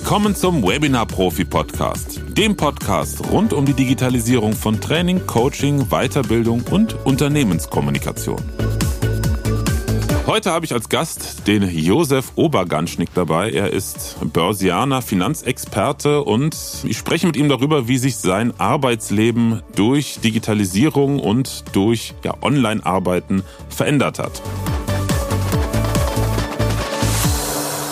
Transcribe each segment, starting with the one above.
Willkommen zum Webinar Profi Podcast, dem Podcast rund um die Digitalisierung von Training, Coaching, Weiterbildung und Unternehmenskommunikation. Heute habe ich als Gast den Josef Oberganschnick dabei. Er ist Börsianer, Finanzexperte und ich spreche mit ihm darüber, wie sich sein Arbeitsleben durch Digitalisierung und durch ja, Online-Arbeiten verändert hat.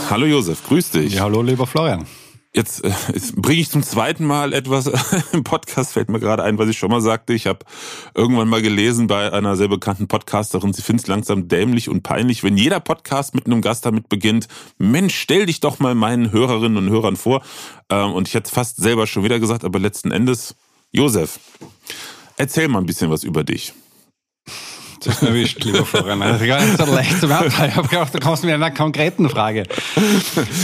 Hallo Josef, grüß dich. Ja, hallo lieber Florian. Jetzt, äh, jetzt bringe ich zum zweiten Mal etwas im Podcast, fällt mir gerade ein, was ich schon mal sagte. Ich habe irgendwann mal gelesen bei einer sehr bekannten Podcasterin, sie findet es langsam dämlich und peinlich, wenn jeder Podcast mit einem Gast damit beginnt, Mensch, stell dich doch mal meinen Hörerinnen und Hörern vor. Ähm, und ich hätte es fast selber schon wieder gesagt, aber letzten Endes, Josef, erzähl mal ein bisschen was über dich. Das ist erwischt, lieber Florian. Das ist gar nicht so leicht zum Abteil. Ich habe gedacht, du kommst mit einer konkreten Frage.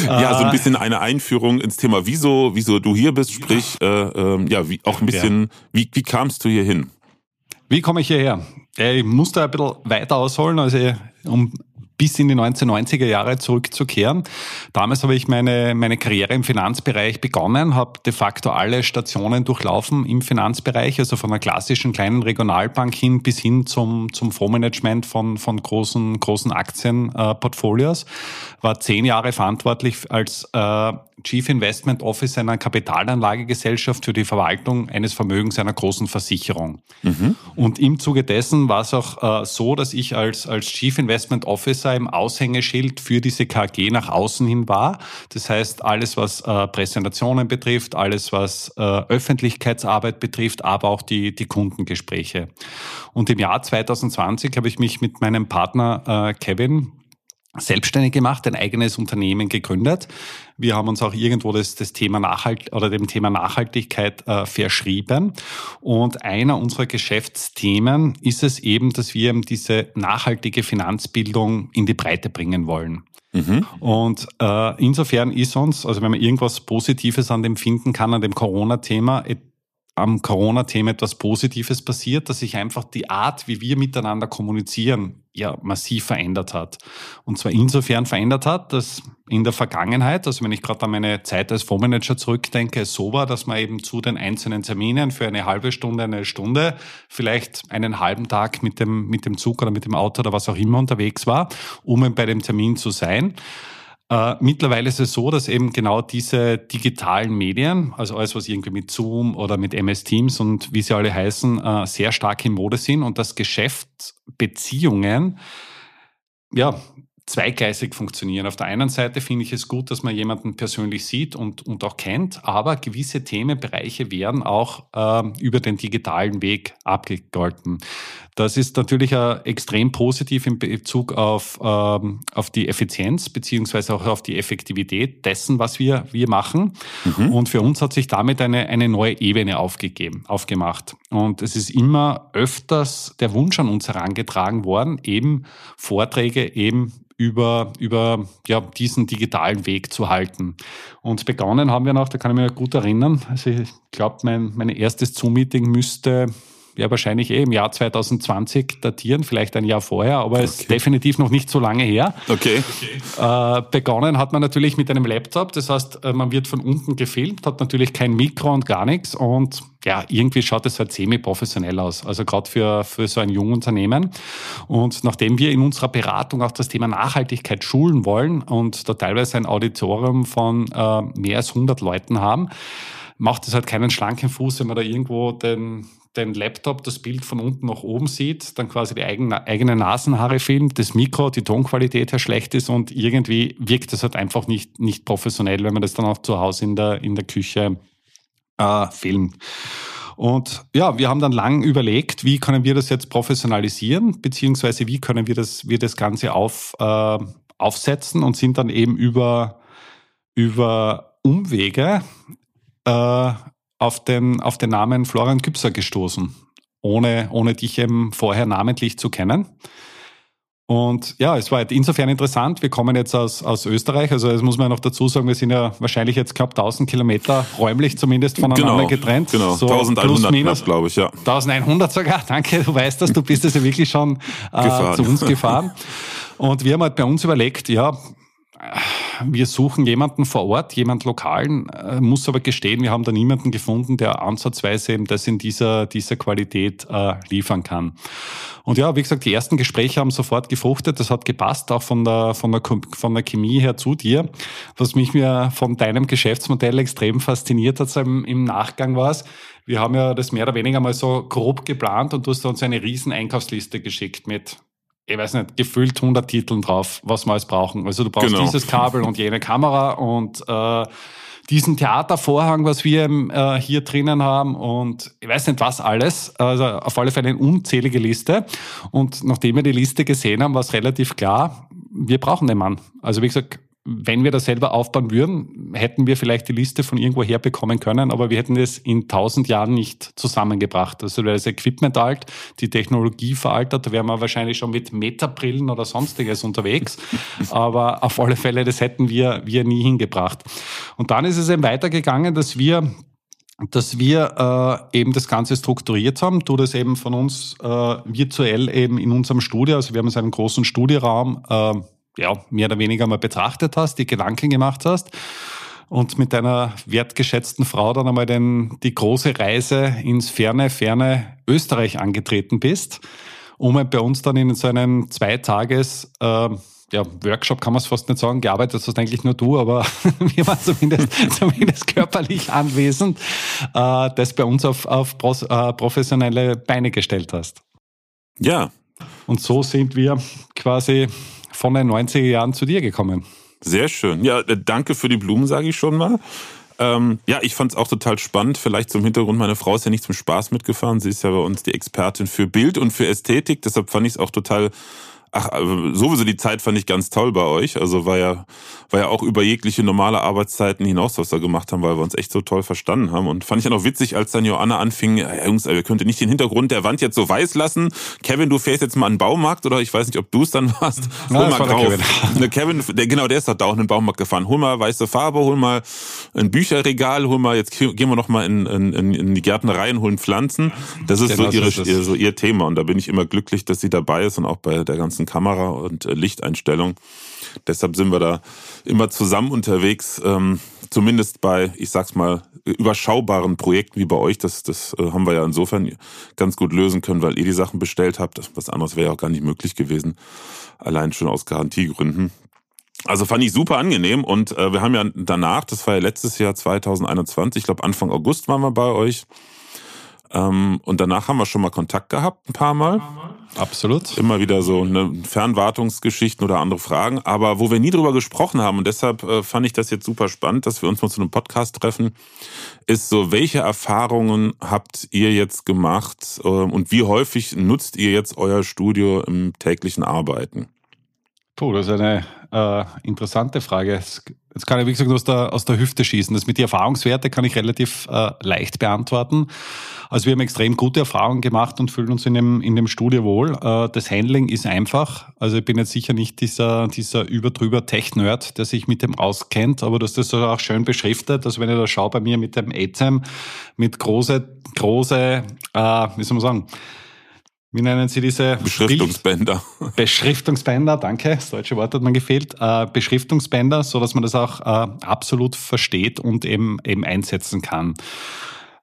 Ja, so ein bisschen eine Einführung ins Thema, wieso, wieso du hier bist, sprich, äh, äh, ja, wie, auch ein bisschen, wie, wie kamst du hier hin? Wie komme ich hierher? Ich muss da ein bisschen weiter ausholen, also um bis in die 1990er Jahre zurückzukehren. Damals habe ich meine, meine Karriere im Finanzbereich begonnen, habe de facto alle Stationen durchlaufen im Finanzbereich, also von einer klassischen kleinen Regionalbank hin bis hin zum, zum Fondsmanagement von, von großen, großen Aktienportfolios. War zehn Jahre verantwortlich als äh, Chief Investment Officer einer Kapitalanlagegesellschaft für die Verwaltung eines Vermögens einer großen Versicherung. Mhm. Und im Zuge dessen war es auch äh, so, dass ich als, als Chief Investment Officer im Aushängeschild für diese KG nach außen hin war. Das heißt, alles, was äh, Präsentationen betrifft, alles, was äh, Öffentlichkeitsarbeit betrifft, aber auch die, die Kundengespräche. Und im Jahr 2020 habe ich mich mit meinem Partner äh, Kevin selbstständig gemacht, ein eigenes Unternehmen gegründet. Wir haben uns auch irgendwo das, das Thema Nachhalt oder dem Thema Nachhaltigkeit äh, verschrieben. Und einer unserer Geschäftsthemen ist es eben, dass wir eben diese nachhaltige Finanzbildung in die Breite bringen wollen. Mhm. Und äh, insofern ist uns, also wenn man irgendwas Positives an dem finden kann, an dem Corona-Thema, am Corona-Thema etwas Positives passiert, dass sich einfach die Art, wie wir miteinander kommunizieren, ja massiv verändert hat. Und zwar insofern verändert hat, dass in der Vergangenheit, also wenn ich gerade an meine Zeit als Fondsmanager zurückdenke, es so war, dass man eben zu den einzelnen Terminen für eine halbe Stunde, eine Stunde, vielleicht einen halben Tag mit dem, mit dem Zug oder mit dem Auto oder was auch immer unterwegs war, um bei dem Termin zu sein. Äh, mittlerweile ist es so, dass eben genau diese digitalen Medien, also alles, was irgendwie mit Zoom oder mit MS Teams und wie sie alle heißen, äh, sehr stark in Mode sind und das Geschäftsbeziehungen ja, zweigleisig funktionieren. Auf der einen Seite finde ich es gut, dass man jemanden persönlich sieht und, und auch kennt, aber gewisse Themenbereiche werden auch äh, über den digitalen Weg abgegolten. Das ist natürlich äh, extrem positiv in Bezug auf, ähm, auf die Effizienz beziehungsweise auch auf die Effektivität dessen, was wir, wir machen. Mhm. Und für uns hat sich damit eine, eine neue Ebene aufgegeben, aufgemacht. Und es ist immer öfters der Wunsch an uns herangetragen worden, eben Vorträge eben über, über ja, diesen digitalen Weg zu halten. Und begonnen haben wir noch, da kann ich mich gut erinnern, also ich glaube, mein, mein erstes Zoom-Meeting müsste ja wahrscheinlich eh im Jahr 2020 datieren, vielleicht ein Jahr vorher, aber okay. ist definitiv noch nicht so lange her. Okay. Äh, begonnen hat man natürlich mit einem Laptop, das heißt, äh, man wird von unten gefilmt, hat natürlich kein Mikro und gar nichts und ja, irgendwie schaut es halt semi-professionell aus, also gerade für, für so ein junges Unternehmen. Und nachdem wir in unserer Beratung auch das Thema Nachhaltigkeit schulen wollen und da teilweise ein Auditorium von äh, mehr als 100 Leuten haben, macht es halt keinen schlanken Fuß, wenn man da irgendwo den, den Laptop das Bild von unten nach oben sieht, dann quasi die eigene, eigene Nasenhaare filmt, das Mikro, die Tonqualität her schlecht ist und irgendwie wirkt das halt einfach nicht, nicht professionell, wenn man das dann auch zu Hause in der, in der Küche äh, filmt. Und ja, wir haben dann lang überlegt, wie können wir das jetzt professionalisieren, beziehungsweise wie können wir das, wir das Ganze auf, äh, aufsetzen und sind dann eben über, über Umwege äh, auf den, auf den Namen Florian Küpser gestoßen, ohne, ohne dich eben vorher namentlich zu kennen. Und ja, es war insofern interessant. Wir kommen jetzt aus, aus Österreich. Also, das muss man noch dazu sagen, wir sind ja wahrscheinlich jetzt knapp 1000 Kilometer räumlich zumindest voneinander genau, getrennt. Genau, so 1100 glaube ich, ja. 1100 sogar. Danke, du weißt das. Du bist es ja wirklich schon äh, zu uns gefahren. Und wir haben halt bei uns überlegt, ja, wir suchen jemanden vor Ort, jemand Lokalen, äh, muss aber gestehen, wir haben da niemanden gefunden, der ansatzweise eben das in dieser, dieser Qualität äh, liefern kann. Und ja, wie gesagt, die ersten Gespräche haben sofort gefruchtet, das hat gepasst, auch von der, von der, von der Chemie her zu dir. Was mich mir von deinem Geschäftsmodell extrem fasziniert hat im, im Nachgang war es, wir haben ja das mehr oder weniger mal so grob geplant und du hast uns eine riesen Einkaufsliste geschickt mit ich weiß nicht, gefüllt 100 Titeln drauf, was wir alles brauchen. Also du brauchst genau. dieses Kabel und jene Kamera und äh, diesen Theatervorhang, was wir äh, hier drinnen haben und ich weiß nicht was alles. Also auf alle Fälle eine unzählige Liste. Und nachdem wir die Liste gesehen haben, war es relativ klar, wir brauchen den Mann. Also wie gesagt, wenn wir das selber aufbauen würden, hätten wir vielleicht die Liste von irgendwo herbekommen können, aber wir hätten es in tausend Jahren nicht zusammengebracht. Also wäre das Equipment alt, die Technologie veraltet, da wären wir wahrscheinlich schon mit Metabrillen oder sonstiges unterwegs. aber auf alle Fälle, das hätten wir, wir nie hingebracht. Und dann ist es eben weitergegangen, dass wir dass wir äh, eben das Ganze strukturiert haben. Du das eben von uns äh, virtuell eben in unserem Studio, also wir haben so einen großen Studioraum, äh, ja, mehr oder weniger mal betrachtet hast, die Gedanken gemacht hast und mit deiner wertgeschätzten Frau dann einmal den, die große Reise ins ferne, ferne Österreich angetreten bist, um bei uns dann in so einem Zweitages äh, ja, Workshop kann man es fast nicht sagen, gearbeitet hast eigentlich nur du, aber wir waren zumindest, zumindest körperlich anwesend, äh, das bei uns auf, auf äh, professionelle Beine gestellt hast. Ja. Und so sind wir quasi von den 90er Jahren zu dir gekommen. Sehr schön. Ja, äh, danke für die Blumen, sage ich schon mal. Ähm, ja, ich fand es auch total spannend. Vielleicht zum Hintergrund, meine Frau ist ja nicht zum Spaß mitgefahren. Sie ist ja bei uns die Expertin für Bild und für Ästhetik. Deshalb fand ich es auch total Ach, also sowieso die Zeit fand ich ganz toll bei euch. Also war ja, war ja auch über jegliche normale Arbeitszeiten hinaus, was wir gemacht haben, weil wir uns echt so toll verstanden haben. Und fand ich ja noch witzig, als dann Joanna anfing, ja, Jungs, ihr könnt nicht den Hintergrund der Wand jetzt so weiß lassen. Kevin, du fährst jetzt mal an den Baumarkt oder ich weiß nicht, ob du es dann warst. Hol mal grau. Kevin. Kevin, der, genau, der ist doch da auch in den Baumarkt gefahren. Hol mal weiße Farbe, hol mal ein Bücherregal, hol mal, jetzt gehen wir noch mal in, in, in die Gärtnerei und holen Pflanzen. Das ist genau so, ihre, ist ihr, so ihr Thema. Und da bin ich immer glücklich, dass sie dabei ist und auch bei der ganzen Kamera und äh, Lichteinstellung. Deshalb sind wir da immer zusammen unterwegs, ähm, zumindest bei, ich sag's mal, überschaubaren Projekten wie bei euch. Das, das äh, haben wir ja insofern ganz gut lösen können, weil ihr die Sachen bestellt habt. Was anderes wäre ja auch gar nicht möglich gewesen, allein schon aus Garantiegründen. Also fand ich super angenehm und äh, wir haben ja danach, das war ja letztes Jahr 2021, ich glaube Anfang August waren wir bei euch. Ähm, und danach haben wir schon mal Kontakt gehabt, ein paar Mal. Absolut. Immer wieder so eine Fernwartungsgeschichten oder andere Fragen. Aber wo wir nie drüber gesprochen haben, und deshalb äh, fand ich das jetzt super spannend, dass wir uns mal zu einem Podcast treffen, ist so, welche Erfahrungen habt ihr jetzt gemacht äh, und wie häufig nutzt ihr jetzt euer Studio im täglichen Arbeiten? Puh, das ist eine äh, interessante Frage. Jetzt kann ich, wie gesagt, aus der, aus der Hüfte schießen. Das mit den Erfahrungswerte kann ich relativ äh, leicht beantworten. Also wir haben extrem gute Erfahrungen gemacht und fühlen uns in dem, in dem Studio wohl. Äh, das Handling ist einfach. Also ich bin jetzt sicher nicht dieser, dieser überdrüber Tech-Nerd, der sich mit dem auskennt, aber du hast das auch schön beschriftet. Also wenn ich da schaue bei mir mit dem ATEM, mit große, große, äh, wie soll man sagen, wie nennen Sie diese? Beschriftungsbänder. Bild Beschriftungsbänder, danke. Das deutsche Wort hat man gefehlt. Äh, Beschriftungsbänder, so dass man das auch äh, absolut versteht und eben, eben einsetzen kann.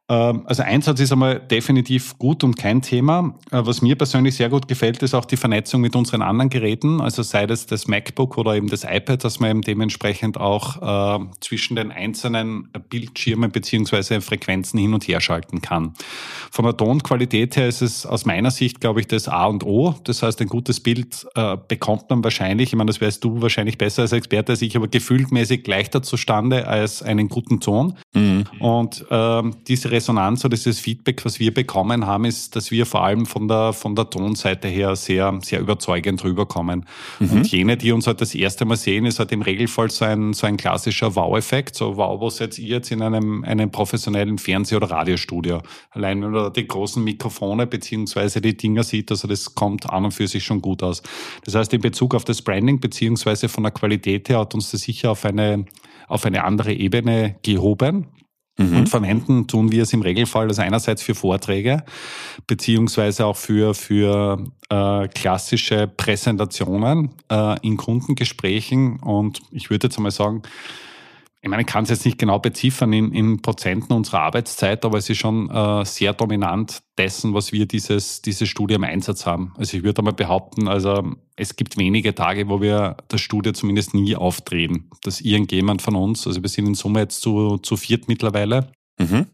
Ähm, also Einsatz ist einmal definitiv gut und kein Thema. Äh, was mir persönlich sehr gut gefällt, ist auch die Vernetzung mit unseren anderen Geräten, also sei das das MacBook oder eben das iPad, dass man eben dementsprechend auch äh, zwischen den einzelnen Bildschirmen beziehungsweise Frequenzen hin und her schalten kann. Von der Tonqualität her ist es aus meiner Sicht, glaube ich, das A und O. Das heißt, ein gutes Bild äh, bekommt man wahrscheinlich, ich meine, das weißt du wahrscheinlich besser als Experte als ich, aber gefühltmäßig leichter zustande als einen guten Ton. Mhm. Und äh, diese Resonanz oder dieses Feedback, was wir bekommen haben, ist, dass wir vor allem von der, von der Tonseite her sehr, sehr überzeugend rüberkommen. Mhm. Und jene, die uns halt das erste Mal sehen, ist halt im Regelfall so ein, so ein klassischer Wow-Effekt. So, wow, wo seid ihr jetzt in einem, einem professionellen Fernseh- oder Radiostudio? Allein wenn man die großen Mikrofone beziehungsweise die Dinger sieht, also das kommt an und für sich schon gut aus. Das heißt, in Bezug auf das Branding beziehungsweise von der Qualität her hat uns das sicher auf eine, auf eine andere Ebene gehoben. Mhm. Und verwenden tun wir es im Regelfall also einerseits für Vorträge, beziehungsweise auch für, für äh, klassische Präsentationen äh, in Kundengesprächen. Und ich würde jetzt einmal sagen, ich meine, ich kann es jetzt nicht genau beziffern in, in Prozenten unserer Arbeitszeit, aber es ist schon äh, sehr dominant dessen, was wir dieses, diese Studie im Einsatz haben. Also ich würde einmal behaupten, also es gibt wenige Tage, wo wir das Studie zumindest nie aufdrehen, dass irgendjemand von uns, also wir sind in Summe jetzt zu, zu viert mittlerweile, mhm.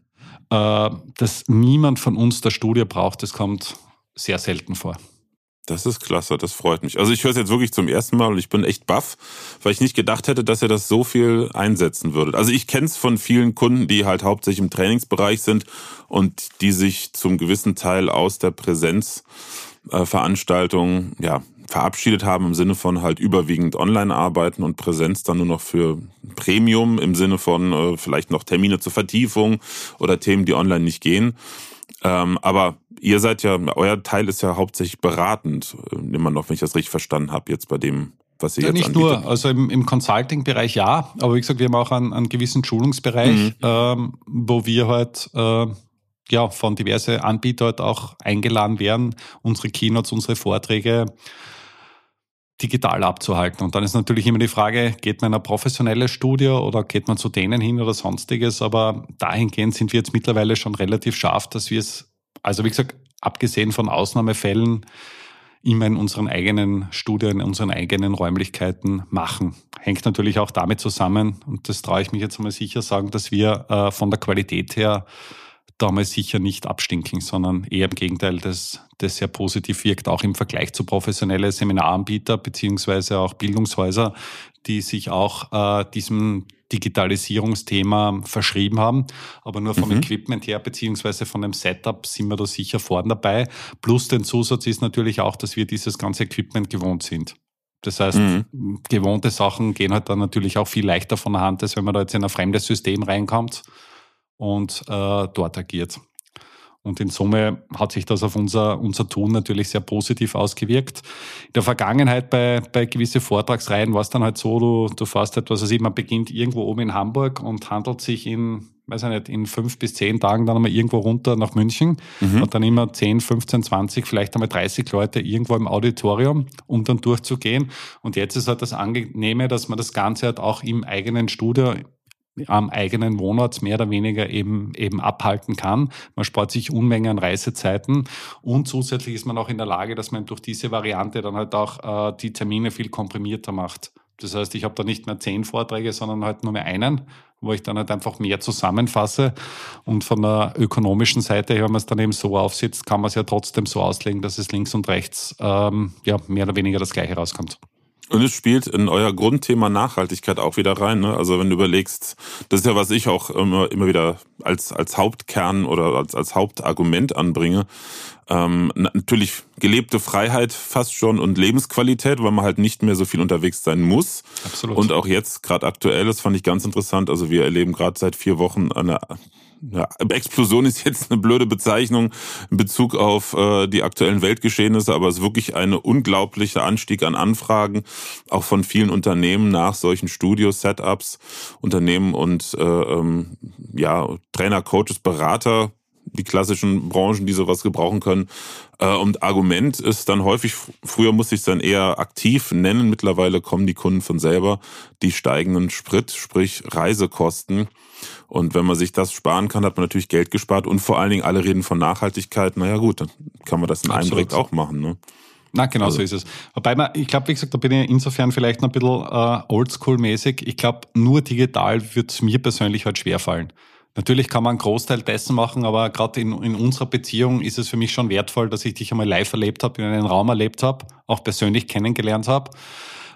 äh, dass niemand von uns der Studie braucht, das kommt sehr selten vor. Das ist klasse, das freut mich. Also ich höre es jetzt wirklich zum ersten Mal und ich bin echt baff, weil ich nicht gedacht hätte, dass ihr das so viel einsetzen würdet. Also ich kenne es von vielen Kunden, die halt hauptsächlich im Trainingsbereich sind und die sich zum gewissen Teil aus der Präsenzveranstaltung äh, ja, verabschiedet haben im Sinne von halt überwiegend online arbeiten und Präsenz dann nur noch für Premium im Sinne von äh, vielleicht noch Termine zur Vertiefung oder Themen, die online nicht gehen. Ähm, aber ihr seid ja, euer Teil ist ja hauptsächlich beratend, äh, immer noch, wenn ich das richtig verstanden habe, jetzt bei dem, was ihr ja, jetzt nicht anbietet. nur, also im, im Consulting-Bereich ja, aber wie gesagt, wir haben auch einen, einen gewissen Schulungsbereich, mhm. ähm, wo wir halt äh, ja von diverse Anbieter halt auch eingeladen werden, unsere Keynotes, unsere Vorträge digital abzuhalten. Und dann ist natürlich immer die Frage, geht man in eine professionelle Studio oder geht man zu denen hin oder sonstiges? Aber dahingehend sind wir jetzt mittlerweile schon relativ scharf, dass wir es also wie gesagt, abgesehen von Ausnahmefällen, immer in unseren eigenen Studien, in unseren eigenen Räumlichkeiten machen. Hängt natürlich auch damit zusammen, und das traue ich mich jetzt einmal sicher sagen, dass wir äh, von der Qualität her damals sicher nicht abstinken, sondern eher im Gegenteil, dass das sehr positiv wirkt, auch im Vergleich zu professionellen Seminaranbieter beziehungsweise auch Bildungshäuser, die sich auch äh, diesem Digitalisierungsthema verschrieben haben. Aber nur vom mhm. Equipment her beziehungsweise von dem Setup sind wir da sicher vorn dabei. Plus den Zusatz ist natürlich auch, dass wir dieses ganze Equipment gewohnt sind. Das heißt, mhm. gewohnte Sachen gehen halt dann natürlich auch viel leichter von der Hand, als wenn man da jetzt in ein fremdes System reinkommt und äh, dort agiert. Und in Summe hat sich das auf unser, unser Tun natürlich sehr positiv ausgewirkt. In der Vergangenheit bei, bei gewisse Vortragsreihen war es dann halt so, du, du fährst etwas, also man beginnt irgendwo oben in Hamburg und handelt sich in, weiß ich nicht, in fünf bis zehn Tagen dann einmal irgendwo runter nach München mhm. und dann immer 10, 15, 20, vielleicht einmal 30 Leute irgendwo im Auditorium, um dann durchzugehen. Und jetzt ist halt das Angenehme, dass man das Ganze halt auch im eigenen Studio am eigenen Wohnort mehr oder weniger eben, eben abhalten kann. Man spart sich Unmengen an Reisezeiten und zusätzlich ist man auch in der Lage, dass man durch diese Variante dann halt auch äh, die Termine viel komprimierter macht. Das heißt, ich habe da nicht mehr zehn Vorträge, sondern halt nur mehr einen, wo ich dann halt einfach mehr zusammenfasse. Und von der ökonomischen Seite her, wenn man es dann eben so aufsitzt, kann man es ja trotzdem so auslegen, dass es links und rechts ähm, ja, mehr oder weniger das Gleiche rauskommt. Und es spielt in euer Grundthema Nachhaltigkeit auch wieder rein. Ne? Also wenn du überlegst, das ist ja, was ich auch immer, immer wieder als, als Hauptkern oder als, als Hauptargument anbringe. Ähm, natürlich gelebte Freiheit fast schon und Lebensqualität, weil man halt nicht mehr so viel unterwegs sein muss. Absolut. Und auch jetzt, gerade aktuell, das fand ich ganz interessant. Also wir erleben gerade seit vier Wochen eine ja, Explosion ist jetzt eine blöde Bezeichnung in Bezug auf äh, die aktuellen Weltgeschehnisse, aber es ist wirklich ein unglaublicher Anstieg an Anfragen, auch von vielen Unternehmen nach solchen Studio-Setups, Unternehmen und äh, ähm, ja, Trainer, Coaches, Berater, die klassischen Branchen, die sowas gebrauchen können. Äh, und Argument ist dann häufig, früher musste ich es dann eher aktiv nennen, mittlerweile kommen die Kunden von selber, die steigenden Sprit, sprich Reisekosten und wenn man sich das sparen kann, hat man natürlich Geld gespart und vor allen Dingen alle reden von Nachhaltigkeit. Naja gut, dann kann man das in einem direkt auch machen. Ne? Na, genau also. so ist es. Wobei man, ich glaube, wie gesagt, da bin ich insofern vielleicht noch ein bisschen äh, oldschool-mäßig. Ich glaube, nur digital wird es mir persönlich halt schwerfallen. Natürlich kann man einen Großteil dessen machen, aber gerade in, in unserer Beziehung ist es für mich schon wertvoll, dass ich dich einmal live erlebt habe, in einem Raum erlebt habe, auch persönlich kennengelernt habe.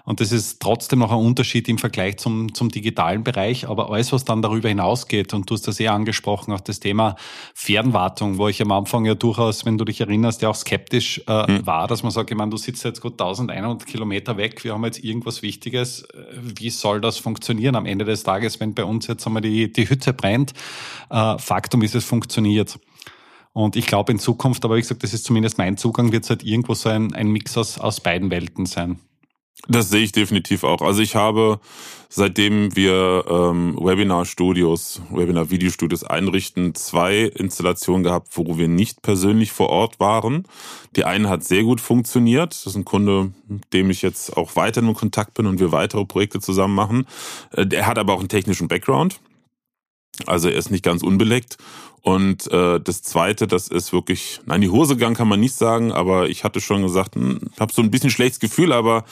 Und das ist trotzdem noch ein Unterschied im Vergleich zum, zum digitalen Bereich. Aber alles, was dann darüber hinausgeht, und du hast das eh angesprochen, auch das Thema Fernwartung, wo ich am Anfang ja durchaus, wenn du dich erinnerst, ja auch skeptisch äh, hm. war, dass man sagt, ich meine, du sitzt jetzt gut 1100 Kilometer weg, wir haben jetzt irgendwas Wichtiges. Wie soll das funktionieren am Ende des Tages, wenn bei uns jetzt einmal die, die Hütte brennt? Äh, Faktum ist, es funktioniert. Und ich glaube in Zukunft, aber wie gesagt, das ist zumindest mein Zugang, wird es halt irgendwo so ein, ein Mix aus, aus beiden Welten sein. Das sehe ich definitiv auch. Also ich habe, seitdem wir ähm, Webinar-Studios, Webinar-Videostudios einrichten, zwei Installationen gehabt, wo wir nicht persönlich vor Ort waren. Die eine hat sehr gut funktioniert. Das ist ein Kunde, mit dem ich jetzt auch weiter in Kontakt bin und wir weitere Projekte zusammen machen. Äh, der hat aber auch einen technischen Background. Also er ist nicht ganz unbeleckt. Und äh, das Zweite, das ist wirklich, nein, die Hose gegangen kann man nicht sagen, aber ich hatte schon gesagt, hm, habe so ein bisschen schlechtes Gefühl, aber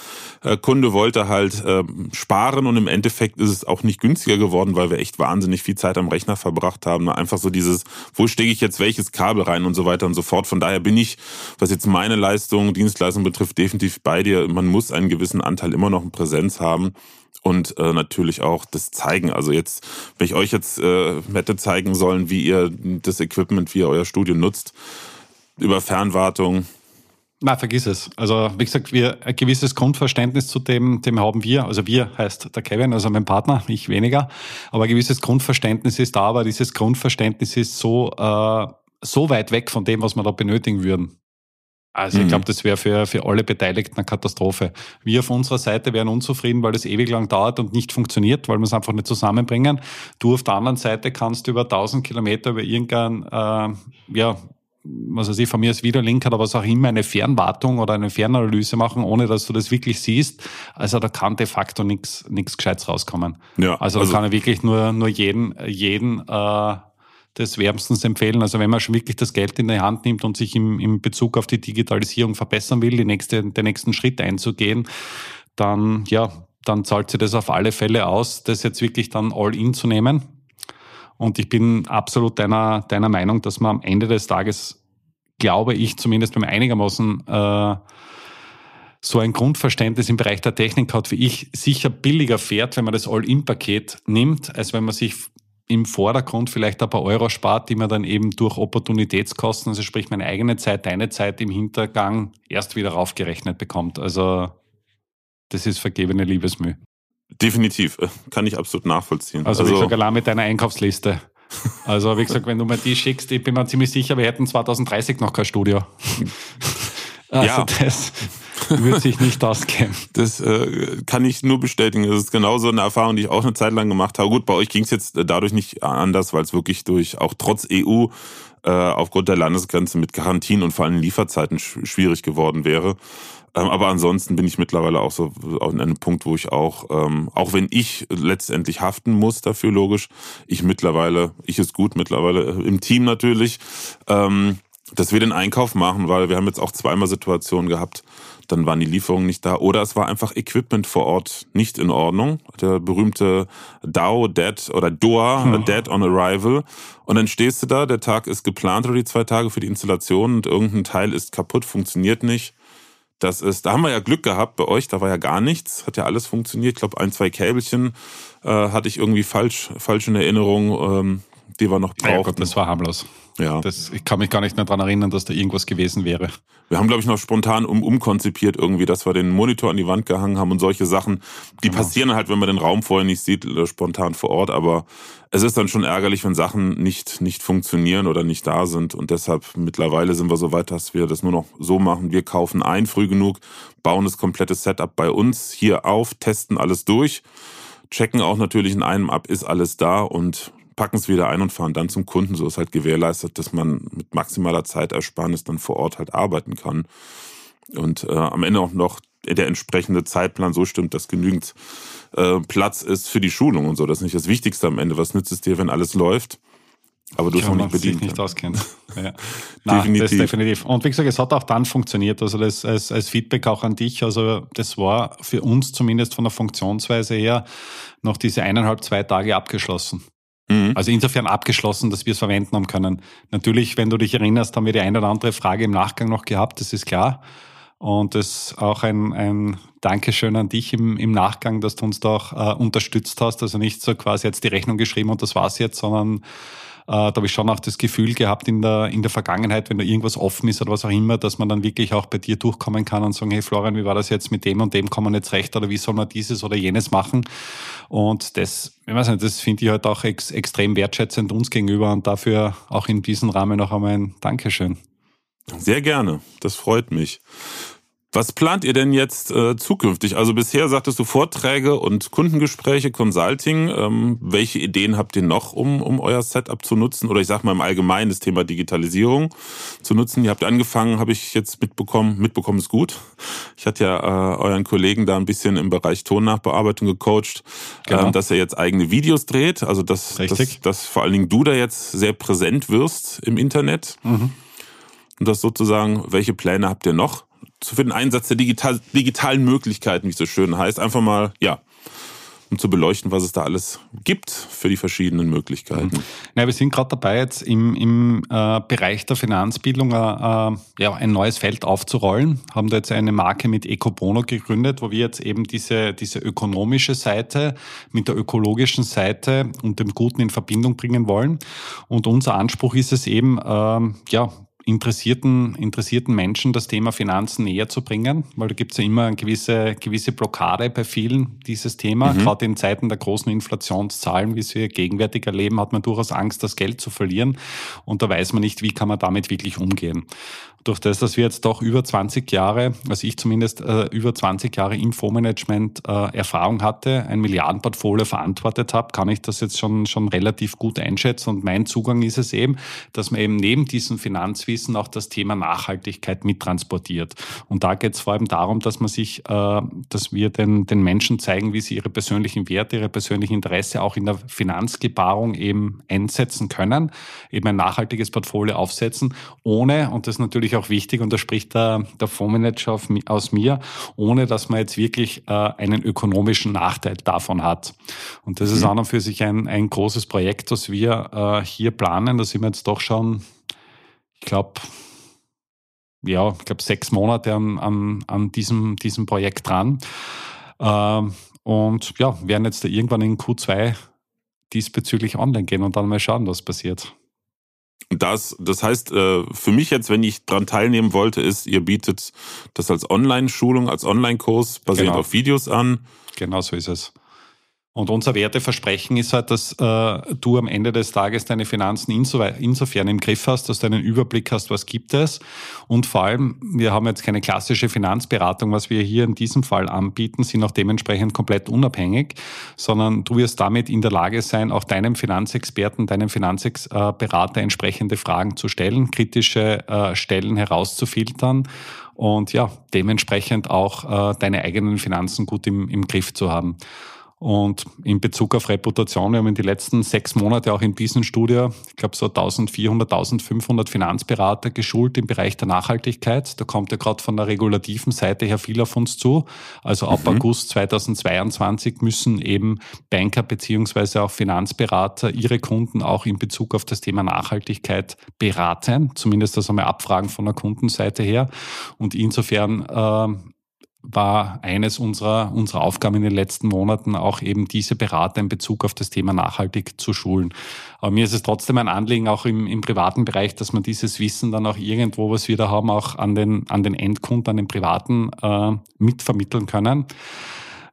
äh, Kunde wollte halt äh, sparen und im Endeffekt ist es auch nicht günstiger geworden, weil wir echt wahnsinnig viel Zeit am Rechner verbracht haben. Einfach so dieses, wo stecke ich jetzt welches Kabel rein und so weiter und so fort. Von daher bin ich, was jetzt meine Leistung, Dienstleistung betrifft, definitiv bei dir. Man muss einen gewissen Anteil immer noch in Präsenz haben und äh, natürlich auch das zeigen. Also jetzt, wenn ich euch jetzt äh, hätte zeigen sollen, wie ihr das Equipment, wie ihr euer Studio nutzt, über Fernwartung. Na, vergiss es. Also, wie gesagt, wir, ein gewisses Grundverständnis zu dem, dem haben wir. Also wir heißt der Kevin, also mein Partner, ich weniger. Aber ein gewisses Grundverständnis ist da, aber dieses Grundverständnis ist so, äh, so weit weg von dem, was wir da benötigen würden. Also mhm. ich glaube, das wäre für, für alle Beteiligten eine Katastrophe. Wir auf unserer Seite wären unzufrieden, weil das ewig lang dauert und nicht funktioniert, weil wir es einfach nicht zusammenbringen. Du auf der anderen Seite kannst über 1000 Kilometer über irgendein, äh, ja, was weiß ich, von mir als Wiederlink oder was auch immer, eine Fernwartung oder eine Fernanalyse machen, ohne dass du das wirklich siehst. Also da kann de facto nichts nichts Gescheites rauskommen. Ja, also, also da kann er wirklich nur, nur jeden, jeden äh, des wärmstens empfehlen. Also wenn man schon wirklich das Geld in die Hand nimmt und sich im, im Bezug auf die Digitalisierung verbessern will, die nächste, den nächsten Schritt einzugehen, dann, ja, dann zahlt sich das auf alle Fälle aus, das jetzt wirklich dann all in zu nehmen. Und ich bin absolut deiner, deiner Meinung, dass man am Ende des Tages, glaube ich, zumindest beim einigermaßen äh, so ein Grundverständnis im Bereich der Technik hat, wie ich, sicher billiger fährt, wenn man das All-In-Paket nimmt, als wenn man sich im Vordergrund vielleicht ein paar Euro spart, die man dann eben durch Opportunitätskosten, also sprich meine eigene Zeit, deine Zeit im Hintergang erst wieder raufgerechnet bekommt. Also das ist vergebene Liebesmüh. Definitiv, äh, kann ich absolut nachvollziehen. Also, also wie gesagt, allein mit deiner Einkaufsliste. Also wie gesagt, wenn du mir die schickst, ich bin mir ziemlich sicher, wir hätten 2030 noch kein Studio. Also ja. das, wird sich nicht auskennen. Das äh, kann ich nur bestätigen. Das ist genauso eine Erfahrung, die ich auch eine Zeit lang gemacht habe. Gut, bei euch ging es jetzt dadurch nicht anders, weil es wirklich durch, auch trotz EU, äh, aufgrund der Landesgrenze mit Garantien und vor allem Lieferzeiten sch schwierig geworden wäre. Ähm, aber ansonsten bin ich mittlerweile auch so an einem Punkt, wo ich auch, ähm, auch wenn ich letztendlich haften muss dafür, logisch, ich mittlerweile, ich ist gut mittlerweile äh, im Team natürlich, ähm, dass wir den Einkauf machen, weil wir haben jetzt auch zweimal Situationen gehabt, dann waren die Lieferungen nicht da oder es war einfach Equipment vor Ort nicht in Ordnung. Der berühmte DAO, Dead oder DOA, hm. Dead on Arrival. Und dann stehst du da, der Tag ist geplant oder die zwei Tage für die Installation und irgendein Teil ist kaputt, funktioniert nicht. Das ist, da haben wir ja Glück gehabt bei euch, da war ja gar nichts, hat ja alles funktioniert. Ich glaube, ein, zwei Käbelchen äh, hatte ich irgendwie falsch, falsch in Erinnerung, ähm, die wir noch brauchten. Ja Gott, das war harmlos. Ja. Das, ich kann mich gar nicht mehr dran erinnern, dass da irgendwas gewesen wäre. Wir haben, glaube ich, noch spontan um, umkonzipiert irgendwie, dass wir den Monitor an die Wand gehangen haben und solche Sachen. Die genau. passieren halt, wenn man den Raum vorher nicht sieht, äh, spontan vor Ort. Aber es ist dann schon ärgerlich, wenn Sachen nicht, nicht funktionieren oder nicht da sind. Und deshalb mittlerweile sind wir so weit, dass wir das nur noch so machen. Wir kaufen ein früh genug, bauen das komplette Setup bei uns hier auf, testen alles durch checken auch natürlich in einem ab, ist alles da und packen es wieder ein und fahren dann zum Kunden. So ist halt gewährleistet, dass man mit maximaler Zeitersparnis dann vor Ort halt arbeiten kann. Und äh, am Ende auch noch der entsprechende Zeitplan so stimmt, dass genügend äh, Platz ist für die Schulung und so. Das ist nicht das Wichtigste am Ende. Was nützt es dir, wenn alles läuft? Aber du es noch nicht bedient. nicht auskennt. Ja. Nein, definitiv. Definitiv. Und wie gesagt, es hat auch dann funktioniert. Also das als, als Feedback auch an dich. Also das war für uns zumindest von der Funktionsweise her noch diese eineinhalb, zwei Tage abgeschlossen. Mhm. Also insofern abgeschlossen, dass wir es verwenden haben können. Natürlich, wenn du dich erinnerst, haben wir die eine oder andere Frage im Nachgang noch gehabt, das ist klar. Und das auch ein, ein Dankeschön an dich im, im Nachgang, dass du uns da auch äh, unterstützt hast. Also nicht so quasi jetzt die Rechnung geschrieben und das war's jetzt, sondern da habe ich schon auch das Gefühl gehabt in der, in der Vergangenheit, wenn da irgendwas offen ist oder was auch immer, dass man dann wirklich auch bei dir durchkommen kann und sagen, hey Florian, wie war das jetzt mit dem und dem, kommen jetzt recht oder wie soll man dieses oder jenes machen? Und das, ich weiß nicht, das finde ich halt auch ex, extrem wertschätzend uns gegenüber und dafür auch in diesem Rahmen noch einmal ein Dankeschön. Sehr gerne, das freut mich. Was plant ihr denn jetzt äh, zukünftig? Also bisher sagtest du Vorträge und Kundengespräche, Consulting. Ähm, welche Ideen habt ihr noch, um, um euer Setup zu nutzen? Oder ich sag mal im Allgemeinen das Thema Digitalisierung zu nutzen. Ihr habt angefangen, habe ich jetzt mitbekommen. Mitbekommen ist gut. Ich hatte ja äh, euren Kollegen da ein bisschen im Bereich Tonnachbearbeitung gecoacht, genau. ähm, dass er jetzt eigene Videos dreht. Also dass, dass, dass vor allen Dingen du da jetzt sehr präsent wirst im Internet. Mhm. Und das sozusagen, welche Pläne habt ihr noch? Für den Einsatz der digital, digitalen Möglichkeiten, wie es so schön heißt, einfach mal, ja, um zu beleuchten, was es da alles gibt für die verschiedenen Möglichkeiten. Mhm. Ja, wir sind gerade dabei, jetzt im, im äh, Bereich der Finanzbildung äh, äh, ja, ein neues Feld aufzurollen. Haben da jetzt eine Marke mit Ecobono gegründet, wo wir jetzt eben diese, diese ökonomische Seite mit der ökologischen Seite und dem Guten in Verbindung bringen wollen. Und unser Anspruch ist es eben, äh, ja, interessierten, interessierten Menschen das Thema Finanzen näher zu bringen, weil da gibt es ja immer eine gewisse, gewisse Blockade bei vielen, dieses Thema. Mhm. Gerade in Zeiten der großen Inflationszahlen, wie wir gegenwärtig erleben, hat man durchaus Angst, das Geld zu verlieren. Und da weiß man nicht, wie kann man damit wirklich umgehen durch das, dass wir jetzt doch über 20 Jahre, also ich zumindest äh, über 20 Jahre im Fondsmanagement äh, Erfahrung hatte, ein Milliardenportfolio verantwortet habe, kann ich das jetzt schon, schon relativ gut einschätzen. Und mein Zugang ist es eben, dass man eben neben diesem Finanzwissen auch das Thema Nachhaltigkeit mittransportiert. Und da geht es vor allem darum, dass man sich, äh, dass wir den, den Menschen zeigen, wie sie ihre persönlichen Werte, ihre persönlichen Interesse auch in der Finanzgebarung eben einsetzen können, eben ein nachhaltiges Portfolio aufsetzen, ohne, und das natürlich natürlich auch wichtig und da spricht der, der Fondsmanager aus mir, ohne dass man jetzt wirklich äh, einen ökonomischen Nachteil davon hat. Und das mhm. ist an und für sich ein, ein großes Projekt, das wir äh, hier planen. Da sind wir jetzt doch schon, ich glaube, ja, ich glaube, sechs Monate an, an, an diesem, diesem Projekt dran. Ähm, und ja, werden jetzt da irgendwann in Q2 diesbezüglich online gehen und dann mal schauen, was passiert. Das, das heißt, äh, für mich jetzt, wenn ich dran teilnehmen wollte, ist, ihr bietet das als Online-Schulung, als Online-Kurs basierend genau. auf Videos an. Genau so ist es. Und unser Werteversprechen ist halt, dass äh, du am Ende des Tages deine Finanzen insofern im Griff hast, dass du einen Überblick hast, was gibt es. Und vor allem, wir haben jetzt keine klassische Finanzberatung, was wir hier in diesem Fall anbieten, sind auch dementsprechend komplett unabhängig, sondern du wirst damit in der Lage sein, auch deinem Finanzexperten, deinem Finanzberater entsprechende Fragen zu stellen, kritische äh, Stellen herauszufiltern und ja, dementsprechend auch äh, deine eigenen Finanzen gut im, im Griff zu haben. Und in Bezug auf Reputation, wir haben in den letzten sechs Monate auch in Business Studio, ich glaube so 1400, 1500 Finanzberater geschult im Bereich der Nachhaltigkeit. Da kommt ja gerade von der regulativen Seite her viel auf uns zu. Also ab mhm. August 2022 müssen eben Banker beziehungsweise auch Finanzberater ihre Kunden auch in Bezug auf das Thema Nachhaltigkeit beraten. Zumindest das einmal abfragen von der Kundenseite her. Und insofern äh, war eines unserer, unserer Aufgaben in den letzten Monaten auch eben diese Berater in Bezug auf das Thema nachhaltig zu schulen. Aber mir ist es trotzdem ein Anliegen, auch im, im privaten Bereich, dass man dieses Wissen dann auch irgendwo, was wir da haben, auch an den, an den Endkunden, an den Privaten äh, mitvermitteln können.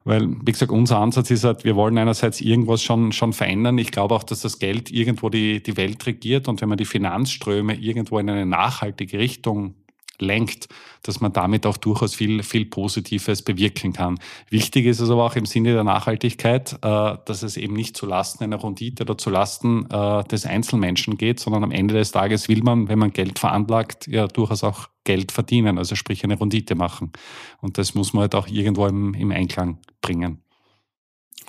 Weil, wie gesagt, unser Ansatz ist halt, wir wollen einerseits irgendwas schon, schon verändern. Ich glaube auch, dass das Geld irgendwo die, die Welt regiert und wenn man die Finanzströme irgendwo in eine nachhaltige Richtung lenkt, dass man damit auch durchaus viel, viel Positives bewirken kann. Wichtig ist es aber auch im Sinne der Nachhaltigkeit, äh, dass es eben nicht zulasten einer Rendite oder zulasten äh, des Einzelmenschen geht, sondern am Ende des Tages will man, wenn man Geld veranlagt, ja durchaus auch Geld verdienen, also sprich eine Rendite machen. Und das muss man halt auch irgendwo im, im Einklang bringen.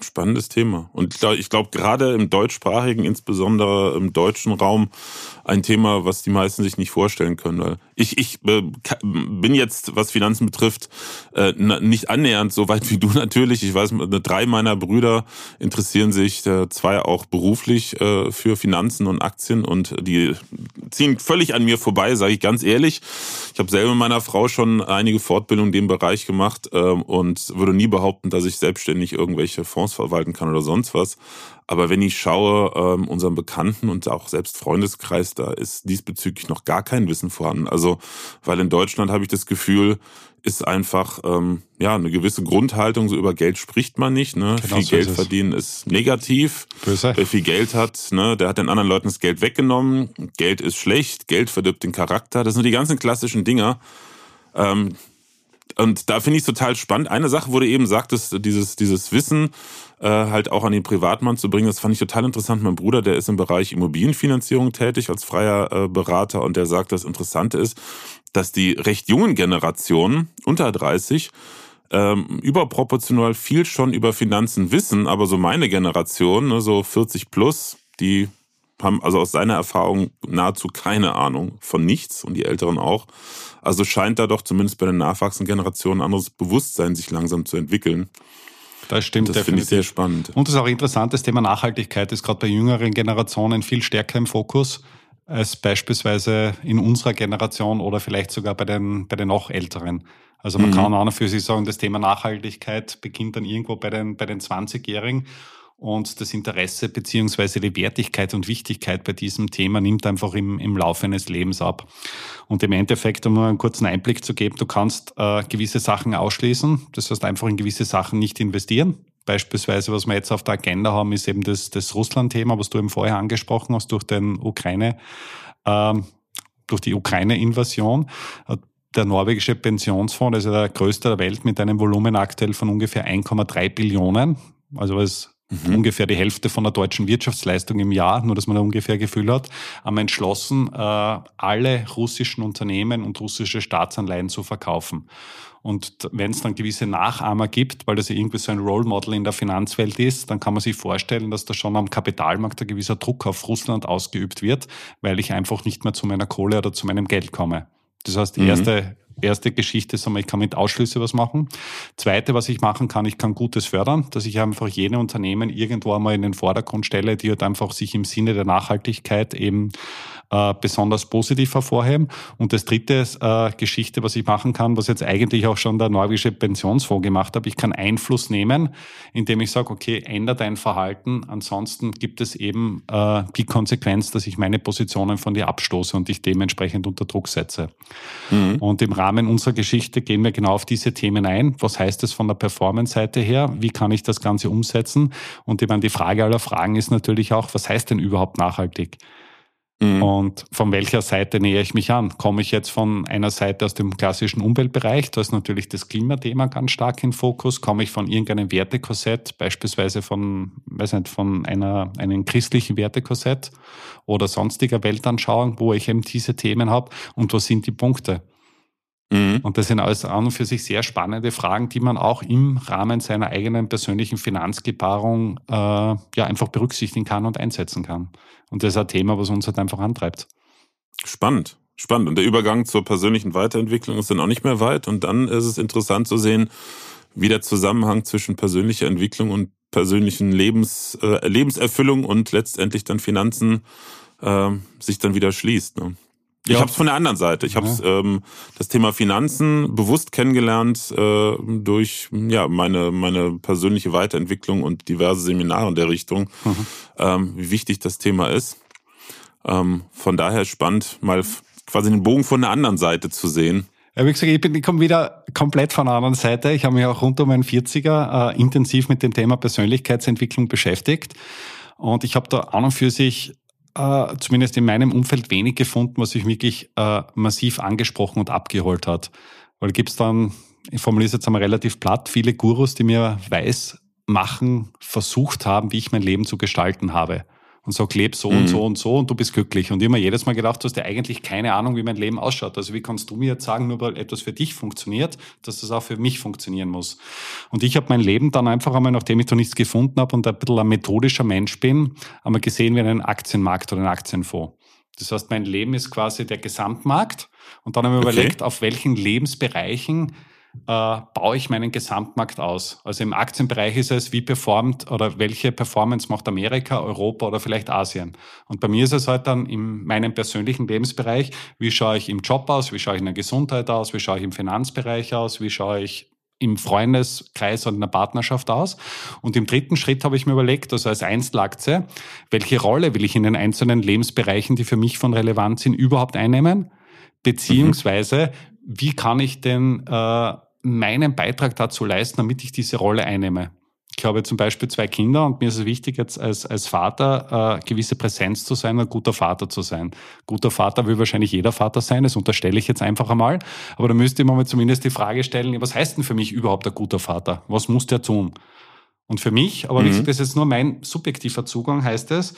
Spannendes Thema. Und ich glaube, gerade im deutschsprachigen, insbesondere im deutschen Raum, ein Thema, was die meisten sich nicht vorstellen können. Weil ich, ich äh, bin jetzt, was Finanzen betrifft, äh, nicht annähernd so weit wie du natürlich. Ich weiß, drei meiner Brüder interessieren sich, äh, zwei auch beruflich für Finanzen und Aktien und die ziehen völlig an mir vorbei, sage ich ganz ehrlich. Ich habe selber meiner Frau schon einige Fortbildungen in dem Bereich gemacht ähm, und würde nie behaupten, dass ich selbstständig irgendwelche Fonds verwalten kann oder sonst was. Aber wenn ich schaue, ähm, unseren Bekannten und auch selbst Freundeskreis, da ist diesbezüglich noch gar kein Wissen vorhanden. Also, weil in Deutschland habe ich das Gefühl, ist einfach ähm, ja eine gewisse Grundhaltung. So über Geld spricht man nicht. Ne? Genau viel so Geld ist verdienen ist negativ. Böse. Wer viel Geld hat, ne, der hat den anderen Leuten das Geld weggenommen. Geld ist schlecht. Geld verdirbt den Charakter. Das sind die ganzen klassischen Dinger. Ähm, Und da finde ich es total spannend. Eine Sache, du eben sagtest, dieses, dieses Wissen äh, halt auch an den Privatmann zu bringen, das fand ich total interessant. Mein Bruder, der ist im Bereich Immobilienfinanzierung tätig als freier äh, Berater und der sagt, das Interessante ist, dass die recht jungen Generationen unter 30 ähm, überproportional viel schon über Finanzen wissen, aber so meine Generation, ne, so 40 plus, die haben also aus seiner Erfahrung nahezu keine Ahnung von nichts und die Älteren auch. Also scheint da doch zumindest bei den nachwachsenden Generationen ein anderes Bewusstsein sich langsam zu entwickeln. Das stimmt. Das finde ich sehr spannend. Und das ist auch interessant, das Thema Nachhaltigkeit ist gerade bei jüngeren Generationen viel stärker im Fokus als beispielsweise in unserer Generation oder vielleicht sogar bei den, bei den noch älteren. Also man mhm. kann auch noch für sich sagen, das Thema Nachhaltigkeit beginnt dann irgendwo bei den, bei den 20-Jährigen und das Interesse beziehungsweise die Wertigkeit und Wichtigkeit bei diesem Thema nimmt einfach im, im Laufe eines Lebens ab. Und im Endeffekt, um nur einen kurzen Einblick zu geben, du kannst äh, gewisse Sachen ausschließen, das heißt einfach in gewisse Sachen nicht investieren. Beispielsweise, was wir jetzt auf der Agenda haben, ist eben das, das Russland-Thema, was du eben vorher angesprochen hast, durch den Ukraine, äh, durch die Ukraine-Invasion der norwegische Pensionsfonds, ist der größte der Welt mit einem Volumen aktuell von ungefähr 1,3 Billionen, also was mhm. ungefähr die Hälfte von der deutschen Wirtschaftsleistung im Jahr, nur dass man da ungefähr Gefühl hat, haben entschlossen, äh, alle russischen Unternehmen und russische Staatsanleihen zu verkaufen. Und wenn es dann gewisse Nachahmer gibt, weil das ja irgendwie so ein Role Model in der Finanzwelt ist, dann kann man sich vorstellen, dass da schon am Kapitalmarkt ein gewisser Druck auf Russland ausgeübt wird, weil ich einfach nicht mehr zu meiner Kohle oder zu meinem Geld komme. Das heißt, die mhm. Erste, Geschichte ist einmal, ich kann mit Ausschlüsse was machen. Zweite, was ich machen kann, ich kann Gutes fördern, dass ich einfach jene Unternehmen irgendwo einmal in den Vordergrund stelle, die halt einfach sich im Sinne der Nachhaltigkeit eben äh, besonders positiv hervorheben. Und das dritte äh, Geschichte, was ich machen kann, was jetzt eigentlich auch schon der norwegische Pensionsfonds gemacht hat, ich kann Einfluss nehmen, indem ich sage, okay, ändere dein Verhalten, ansonsten gibt es eben äh, die Konsequenz, dass ich meine Positionen von dir abstoße und dich dementsprechend unter Druck setze. Mhm. Und im Rahmen unserer Geschichte gehen wir genau auf diese Themen ein. Was heißt das von der Performance-Seite her? Wie kann ich das Ganze umsetzen? Und ich meine, die Frage aller Fragen ist natürlich auch, was heißt denn überhaupt nachhaltig? Mhm. Und von welcher Seite nähere ich mich an? Komme ich jetzt von einer Seite aus dem klassischen Umweltbereich, da ist natürlich das Klimathema ganz stark in Fokus. Komme ich von irgendeinem Wertekorsett, beispielsweise von, weiß nicht, von einer, einem christlichen Wertekorsett oder sonstiger Weltanschauung, wo ich eben diese Themen habe und wo sind die Punkte? Mhm. Und das sind alles an und für sich sehr spannende Fragen, die man auch im Rahmen seiner eigenen persönlichen Finanzgebarung äh, ja einfach berücksichtigen kann und einsetzen kann. Und das ist ein Thema, was uns halt einfach antreibt. Spannend. Spannend. Und der Übergang zur persönlichen Weiterentwicklung ist dann auch nicht mehr weit. Und dann ist es interessant zu sehen, wie der Zusammenhang zwischen persönlicher Entwicklung und persönlichen Lebens, äh, Lebenserfüllung und letztendlich dann Finanzen äh, sich dann wieder schließt. Ne? Ich ja. habe es von der anderen Seite. Ich habe ähm, das Thema Finanzen bewusst kennengelernt äh, durch ja meine meine persönliche Weiterentwicklung und diverse Seminare in der Richtung, mhm. ähm, wie wichtig das Thema ist. Ähm, von daher spannend, mal quasi den Bogen von der anderen Seite zu sehen. Ja, wie gesagt, ich, bin, ich komme wieder komplett von der anderen Seite. Ich habe mich auch rund um meinen 40er äh, intensiv mit dem Thema Persönlichkeitsentwicklung beschäftigt. Und ich habe da an und für sich äh, zumindest in meinem Umfeld wenig gefunden, was sich wirklich äh, massiv angesprochen und abgeholt hat. Weil gibt es dann, ich formuliere es jetzt einmal relativ platt, viele Gurus, die mir weiß machen, versucht haben, wie ich mein Leben zu gestalten habe und sag, leb so mhm. und so und so und du bist glücklich. Und immer jedes Mal gedacht, du hast ja eigentlich keine Ahnung, wie mein Leben ausschaut. Also wie kannst du mir jetzt sagen, nur weil etwas für dich funktioniert, dass das auch für mich funktionieren muss? Und ich habe mein Leben dann einfach einmal, nachdem ich da nichts gefunden habe und ein bisschen ein methodischer Mensch bin, einmal gesehen wie einen Aktienmarkt oder einen Aktienfonds. Das heißt, mein Leben ist quasi der Gesamtmarkt. Und dann habe ich okay. überlegt, auf welchen Lebensbereichen äh, baue ich meinen Gesamtmarkt aus. Also im Aktienbereich ist es, wie performt oder welche Performance macht Amerika, Europa oder vielleicht Asien. Und bei mir ist es halt dann in meinem persönlichen Lebensbereich, wie schaue ich im Job aus, wie schaue ich in der Gesundheit aus, wie schaue ich im Finanzbereich aus, wie schaue ich im Freundeskreis und in der Partnerschaft aus. Und im dritten Schritt habe ich mir überlegt, also als Einzelaktie, welche Rolle will ich in den einzelnen Lebensbereichen, die für mich von Relevanz sind, überhaupt einnehmen? Beziehungsweise, wie kann ich denn äh, meinen Beitrag dazu leisten, damit ich diese Rolle einnehme. Ich habe zum Beispiel zwei Kinder und mir ist es wichtig, jetzt als, als Vater äh, gewisse Präsenz zu sein, ein guter Vater zu sein. Guter Vater will wahrscheinlich jeder Vater sein, das unterstelle ich jetzt einfach einmal. Aber da müsste man mal zumindest die Frage stellen, was heißt denn für mich überhaupt ein guter Vater? Was muss der tun? Und für mich, aber mhm. wie gesagt, das ist jetzt nur mein subjektiver Zugang, heißt es,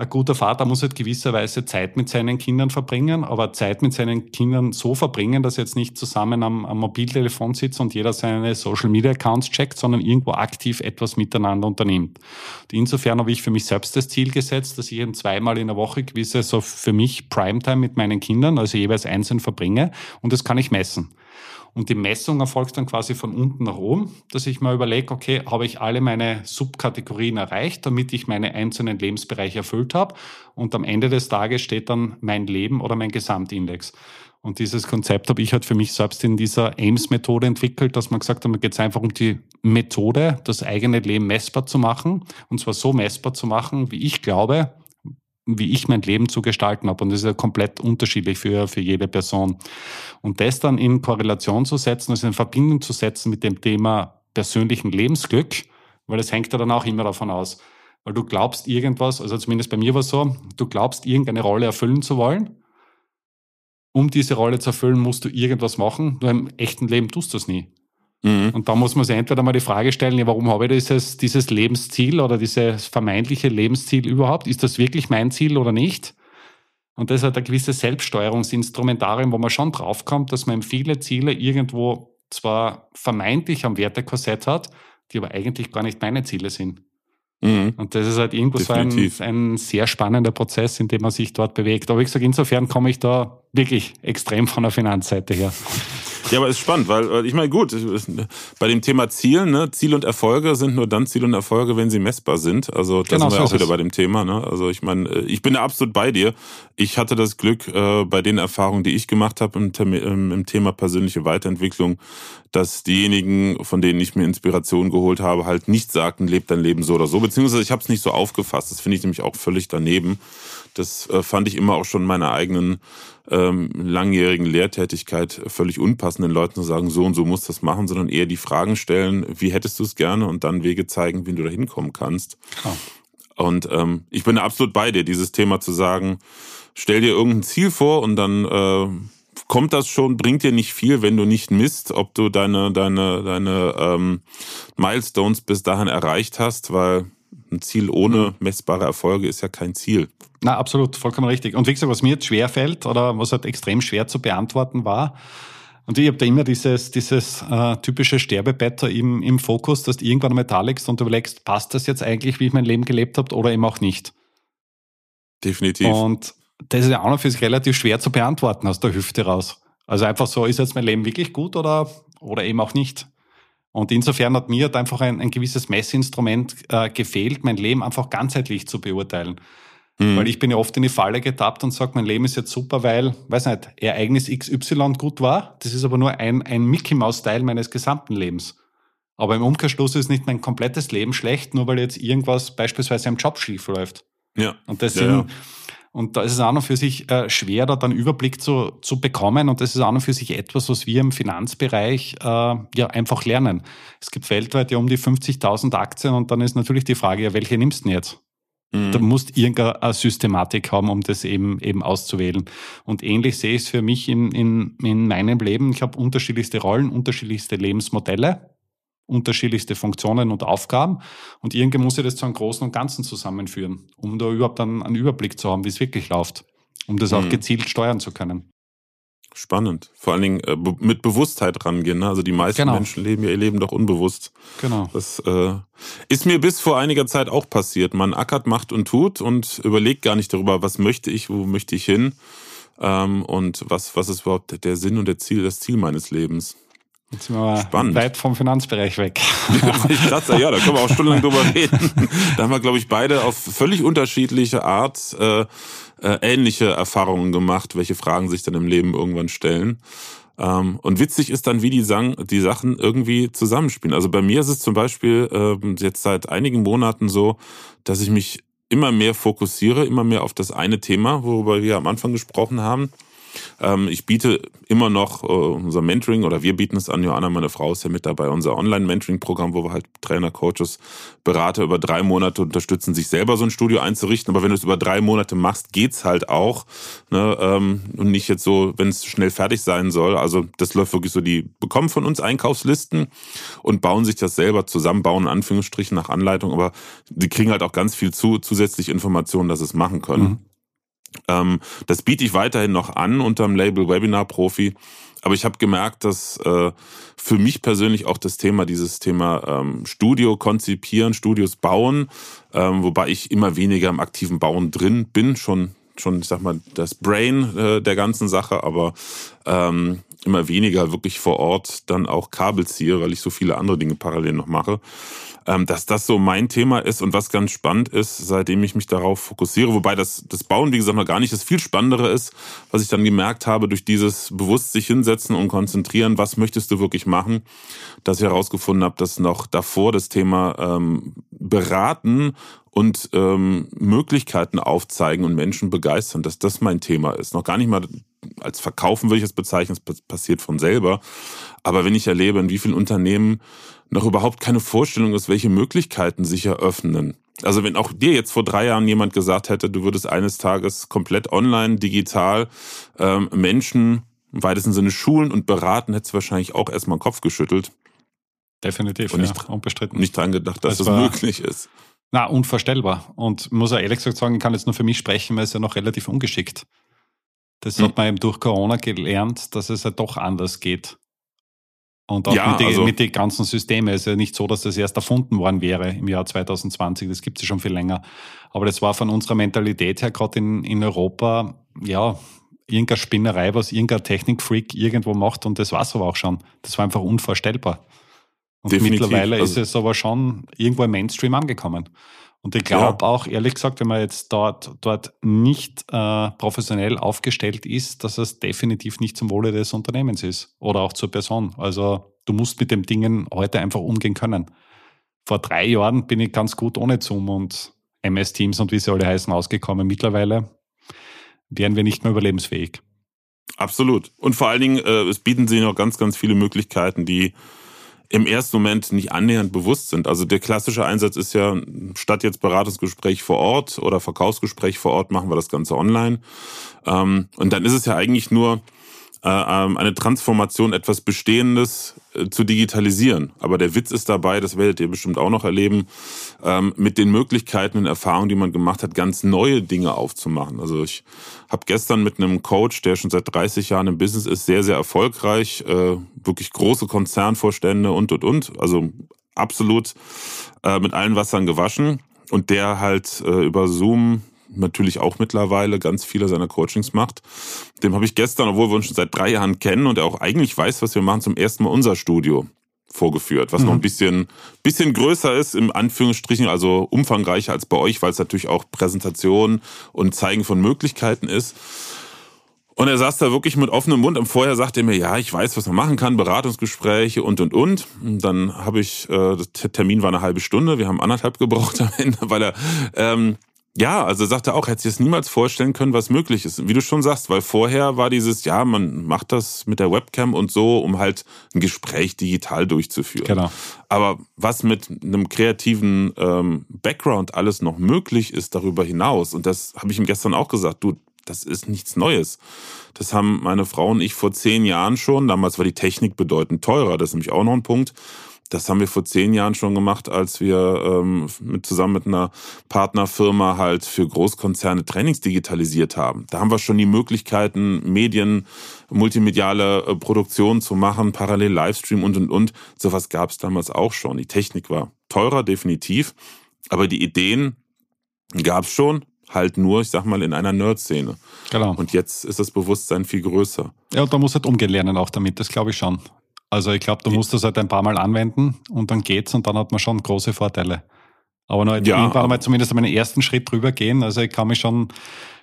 ein guter Vater muss halt gewisserweise Zeit mit seinen Kindern verbringen, aber Zeit mit seinen Kindern so verbringen, dass er jetzt nicht zusammen am, am Mobiltelefon sitzt und jeder seine Social Media Accounts checkt, sondern irgendwo aktiv etwas miteinander unternimmt. Und insofern habe ich für mich selbst das Ziel gesetzt, dass ich eben zweimal in der Woche gewisse so für mich Primetime mit meinen Kindern, also jeweils einzeln verbringe und das kann ich messen. Und die Messung erfolgt dann quasi von unten nach oben, dass ich mir überlege, okay, habe ich alle meine Subkategorien erreicht, damit ich meine einzelnen Lebensbereiche erfüllt habe. Und am Ende des Tages steht dann mein Leben oder mein Gesamtindex. Und dieses Konzept habe ich halt für mich selbst in dieser AIMS-Methode entwickelt, dass man gesagt hat, man geht es einfach um die Methode, das eigene Leben messbar zu machen. Und zwar so messbar zu machen, wie ich glaube, wie ich mein Leben zu gestalten habe. Und das ist ja komplett unterschiedlich für, für jede Person. Und das dann in Korrelation zu setzen, also in Verbindung zu setzen mit dem Thema persönlichen Lebensglück, weil das hängt ja dann auch immer davon aus. Weil du glaubst irgendwas, also zumindest bei mir war es so, du glaubst irgendeine Rolle erfüllen zu wollen. Um diese Rolle zu erfüllen, musst du irgendwas machen. Nur im echten Leben tust du es nie. Mhm. Und da muss man sich entweder mal die Frage stellen, ja, warum habe ich dieses, dieses Lebensziel oder dieses vermeintliche Lebensziel überhaupt? Ist das wirklich mein Ziel oder nicht? Und das hat ein gewisses Selbststeuerungsinstrumentarium, wo man schon draufkommt, dass man viele Ziele irgendwo zwar vermeintlich am Wertekorsett hat, die aber eigentlich gar nicht meine Ziele sind. Mhm. Und das ist halt irgendwo Definitiv. so ein, ein sehr spannender Prozess, in dem man sich dort bewegt. Aber ich sage, insofern komme ich da wirklich extrem von der Finanzseite her. Ja, aber ist spannend, weil ich meine, gut, bei dem Thema Ziel, ne, Ziel und Erfolge sind nur dann Ziel und Erfolge, wenn sie messbar sind. Also da genau, sind wir so auch wieder bei dem Thema. Ne? Also ich meine, ich bin da absolut bei dir. Ich hatte das Glück, äh, bei den Erfahrungen, die ich gemacht habe im, im Thema persönliche Weiterentwicklung, dass diejenigen, von denen ich mir Inspiration geholt habe, halt nicht sagten, lebt dein Leben so oder so. Beziehungsweise ich habe es nicht so aufgefasst. Das finde ich nämlich auch völlig daneben. Das äh, fand ich immer auch schon in meiner eigenen ähm, langjährigen Lehrtätigkeit völlig unpassend, den Leuten zu sagen, so und so musst du das machen, sondern eher die Fragen stellen, wie hättest du es gerne und dann Wege zeigen, wie du da hinkommen kannst. Oh. Und ähm, ich bin absolut bei dir, dieses Thema zu sagen, stell dir irgendein Ziel vor und dann äh, kommt das schon, bringt dir nicht viel, wenn du nicht misst, ob du deine, deine, deine ähm, Milestones bis dahin erreicht hast, weil ein Ziel ohne messbare Erfolge ist ja kein Ziel. Na, absolut, vollkommen richtig. Und wie gesagt, was mir jetzt schwer fällt oder was halt extrem schwer zu beantworten war, und ich habe da immer dieses, dieses äh, typische Sterbebett im, im Fokus, dass du irgendwann einmal da liegst und überlegst, passt das jetzt eigentlich, wie ich mein Leben gelebt habe oder eben auch nicht? Definitiv. Und das ist ja auch noch für sich relativ schwer zu beantworten aus der Hüfte raus. Also einfach so, ist jetzt mein Leben wirklich gut oder, oder eben auch nicht? Und insofern hat mir halt einfach ein, ein gewisses Messinstrument äh, gefehlt, mein Leben einfach ganzheitlich zu beurteilen. Mhm. Weil ich bin ja oft in die Falle getappt und sage, mein Leben ist jetzt super, weil, weiß nicht, Ereignis XY gut war. Das ist aber nur ein, ein Mickey-Maus-Teil meines gesamten Lebens. Aber im Umkehrschluss ist nicht mein komplettes Leben schlecht, nur weil jetzt irgendwas beispielsweise am Job schief läuft. Ja. Und das ja, sind, ja. Und da ist es auch noch für sich äh, schwer, da dann Überblick zu, zu bekommen. Und das ist auch noch für sich etwas, was wir im Finanzbereich äh, ja einfach lernen. Es gibt weltweit ja um die 50.000 Aktien und dann ist natürlich die Frage, ja, welche nimmst du denn jetzt? Mhm. Da musst irgendeine Systematik haben, um das eben, eben auszuwählen. Und ähnlich sehe ich es für mich in, in, in meinem Leben. Ich habe unterschiedlichste Rollen, unterschiedlichste Lebensmodelle unterschiedlichste Funktionen und Aufgaben. Und irgendwie muss ich das zu einem Großen und Ganzen zusammenführen, um da überhaupt dann einen Überblick zu haben, wie es wirklich läuft, um das auch mhm. gezielt steuern zu können. Spannend. Vor allen Dingen äh, mit Bewusstheit rangehen. Ne? Also die meisten genau. Menschen leben ja ihr Leben doch unbewusst. Genau. Das äh, ist mir bis vor einiger Zeit auch passiert. Man ackert, macht und tut und überlegt gar nicht darüber, was möchte ich, wo möchte ich hin ähm, und was, was ist überhaupt der Sinn und der Ziel, das Ziel meines Lebens. Jetzt sind wir Spannend. weit vom Finanzbereich weg. ja, da können wir auch stundenlang drüber reden. Da haben wir, glaube ich, beide auf völlig unterschiedliche Art äh, äh, ähnliche Erfahrungen gemacht, welche Fragen sich dann im Leben irgendwann stellen. Ähm, und witzig ist dann, wie die, Sang die Sachen irgendwie zusammenspielen. Also bei mir ist es zum Beispiel äh, jetzt seit einigen Monaten so, dass ich mich immer mehr fokussiere, immer mehr auf das eine Thema, worüber wir am Anfang gesprochen haben ich biete immer noch äh, unser Mentoring oder wir bieten es an. Joanna, meine Frau, ist ja mit dabei. Unser Online-Mentoring-Programm, wo wir halt Trainer, Coaches, Berater über drei Monate unterstützen, sich selber so ein Studio einzurichten. Aber wenn du es über drei Monate machst, geht's halt auch. Ne? Ähm, und nicht jetzt so, wenn es schnell fertig sein soll. Also das läuft wirklich so, die bekommen von uns Einkaufslisten und bauen sich das selber zusammen, bauen in Anführungsstrichen nach Anleitung, aber die kriegen halt auch ganz viel zu, zusätzlich Informationen, dass sie es machen können. Mhm. Ähm, das biete ich weiterhin noch an unter dem Label Webinar Profi. Aber ich habe gemerkt, dass äh, für mich persönlich auch das Thema, dieses Thema ähm, Studio konzipieren, Studios bauen, ähm, wobei ich immer weniger im aktiven Bauen drin bin, schon, schon ich sag mal, das Brain äh, der ganzen Sache, aber ähm, immer weniger wirklich vor Ort dann auch Kabel ziehe, weil ich so viele andere Dinge parallel noch mache ähm, dass das so mein Thema ist und was ganz spannend ist, seitdem ich mich darauf fokussiere. Wobei das, das Bauen, wie gesagt, noch gar nicht das viel Spannendere ist, was ich dann gemerkt habe, durch dieses bewusst sich hinsetzen und konzentrieren, was möchtest du wirklich machen, dass ich herausgefunden habe, dass noch davor das Thema ähm, beraten und ähm, Möglichkeiten aufzeigen und Menschen begeistern, dass das mein Thema ist. Noch gar nicht mal als Verkaufen würde ich es bezeichnen, es passiert von selber. Aber wenn ich erlebe, in wie vielen Unternehmen noch überhaupt keine Vorstellung ist, welche Möglichkeiten sich eröffnen. Also wenn auch dir jetzt vor drei Jahren jemand gesagt hätte, du würdest eines Tages komplett online, digital ähm, Menschen im weitesten Sinne schulen und beraten, hättest du wahrscheinlich auch erstmal den Kopf geschüttelt. Definitiv, und nicht, ja, unbestritten. Nicht dran gedacht, dass das, das möglich ist. Na, unvorstellbar. Und muss auch ehrlich gesagt sagen, ich kann jetzt nur für mich sprechen, weil es ja noch relativ ungeschickt. Das hm. hat man eben durch Corona gelernt, dass es ja doch anders geht. Und auch ja, mit, die, also, den ganzen Systemen. Es ist ja nicht so, dass das erst erfunden worden wäre im Jahr 2020. Das gibt es ja schon viel länger. Aber das war von unserer Mentalität her gerade in, in Europa, ja, irgendeine Spinnerei, was irgendein Technikfreak irgendwo macht und das war es aber auch schon. Das war einfach unvorstellbar. Und Definitiv. mittlerweile also, ist es aber schon irgendwo im Mainstream angekommen. Und ich glaube ja. auch, ehrlich gesagt, wenn man jetzt dort, dort nicht äh, professionell aufgestellt ist, dass es definitiv nicht zum Wohle des Unternehmens ist oder auch zur Person. Also du musst mit den Dingen heute einfach umgehen können. Vor drei Jahren bin ich ganz gut ohne Zoom und MS Teams und wie sie alle heißen ausgekommen. Mittlerweile wären wir nicht mehr überlebensfähig. Absolut. Und vor allen Dingen, äh, es bieten sich noch ganz, ganz viele Möglichkeiten, die im ersten Moment nicht annähernd bewusst sind. Also der klassische Einsatz ist ja, statt jetzt Beratungsgespräch vor Ort oder Verkaufsgespräch vor Ort, machen wir das Ganze online. Ähm, und dann ist es ja eigentlich nur eine Transformation, etwas Bestehendes äh, zu digitalisieren. Aber der Witz ist dabei, das werdet ihr bestimmt auch noch erleben, ähm, mit den Möglichkeiten und Erfahrungen, die man gemacht hat, ganz neue Dinge aufzumachen. Also ich habe gestern mit einem Coach, der schon seit 30 Jahren im Business ist, sehr, sehr erfolgreich, äh, wirklich große Konzernvorstände und, und, und, also absolut mit allen Wassern gewaschen. Und der halt über Zoom natürlich auch mittlerweile ganz viele seiner Coachings macht. Dem habe ich gestern, obwohl wir uns schon seit drei Jahren kennen und er auch eigentlich weiß, was wir machen, zum ersten Mal unser Studio vorgeführt, was mhm. noch ein bisschen, bisschen größer ist, im Anführungsstrichen, also umfangreicher als bei euch, weil es natürlich auch Präsentation und Zeigen von Möglichkeiten ist. Und er saß da wirklich mit offenem Mund. Am Vorher sagte er mir, ja, ich weiß, was man machen kann, Beratungsgespräche und, und, und. und dann habe ich, äh, der Termin war eine halbe Stunde, wir haben anderthalb gebraucht am Ende, weil er ähm, ja, also sagt er auch, hätte sich das niemals vorstellen können, was möglich ist. Wie du schon sagst, weil vorher war dieses, ja, man macht das mit der Webcam und so, um halt ein Gespräch digital durchzuführen. Genau. Aber was mit einem kreativen ähm, Background alles noch möglich ist darüber hinaus, und das habe ich ihm gestern auch gesagt, du, das ist nichts Neues. Das haben meine Frau und ich vor zehn Jahren schon. Damals war die Technik bedeutend teurer. Das ist nämlich auch noch ein Punkt. Das haben wir vor zehn Jahren schon gemacht, als wir ähm, mit, zusammen mit einer Partnerfirma halt für Großkonzerne Trainings digitalisiert haben. Da haben wir schon die Möglichkeiten, Medien, multimediale äh, Produktion zu machen, parallel Livestream und und und. Sowas gab es damals auch schon. Die Technik war teurer, definitiv, aber die Ideen gab es schon, halt nur, ich sag mal, in einer Nerd-Szene. Genau. Und jetzt ist das Bewusstsein viel größer. Ja, und da muss halt umgehen lernen auch damit, das glaube ich schon. Also ich glaube, du musst das halt ein paar Mal anwenden und dann geht's und dann hat man schon große Vorteile. Aber nur ja, irgendwann mal zumindest meinen ersten Schritt drüber gehen. Also ich kann mich schon,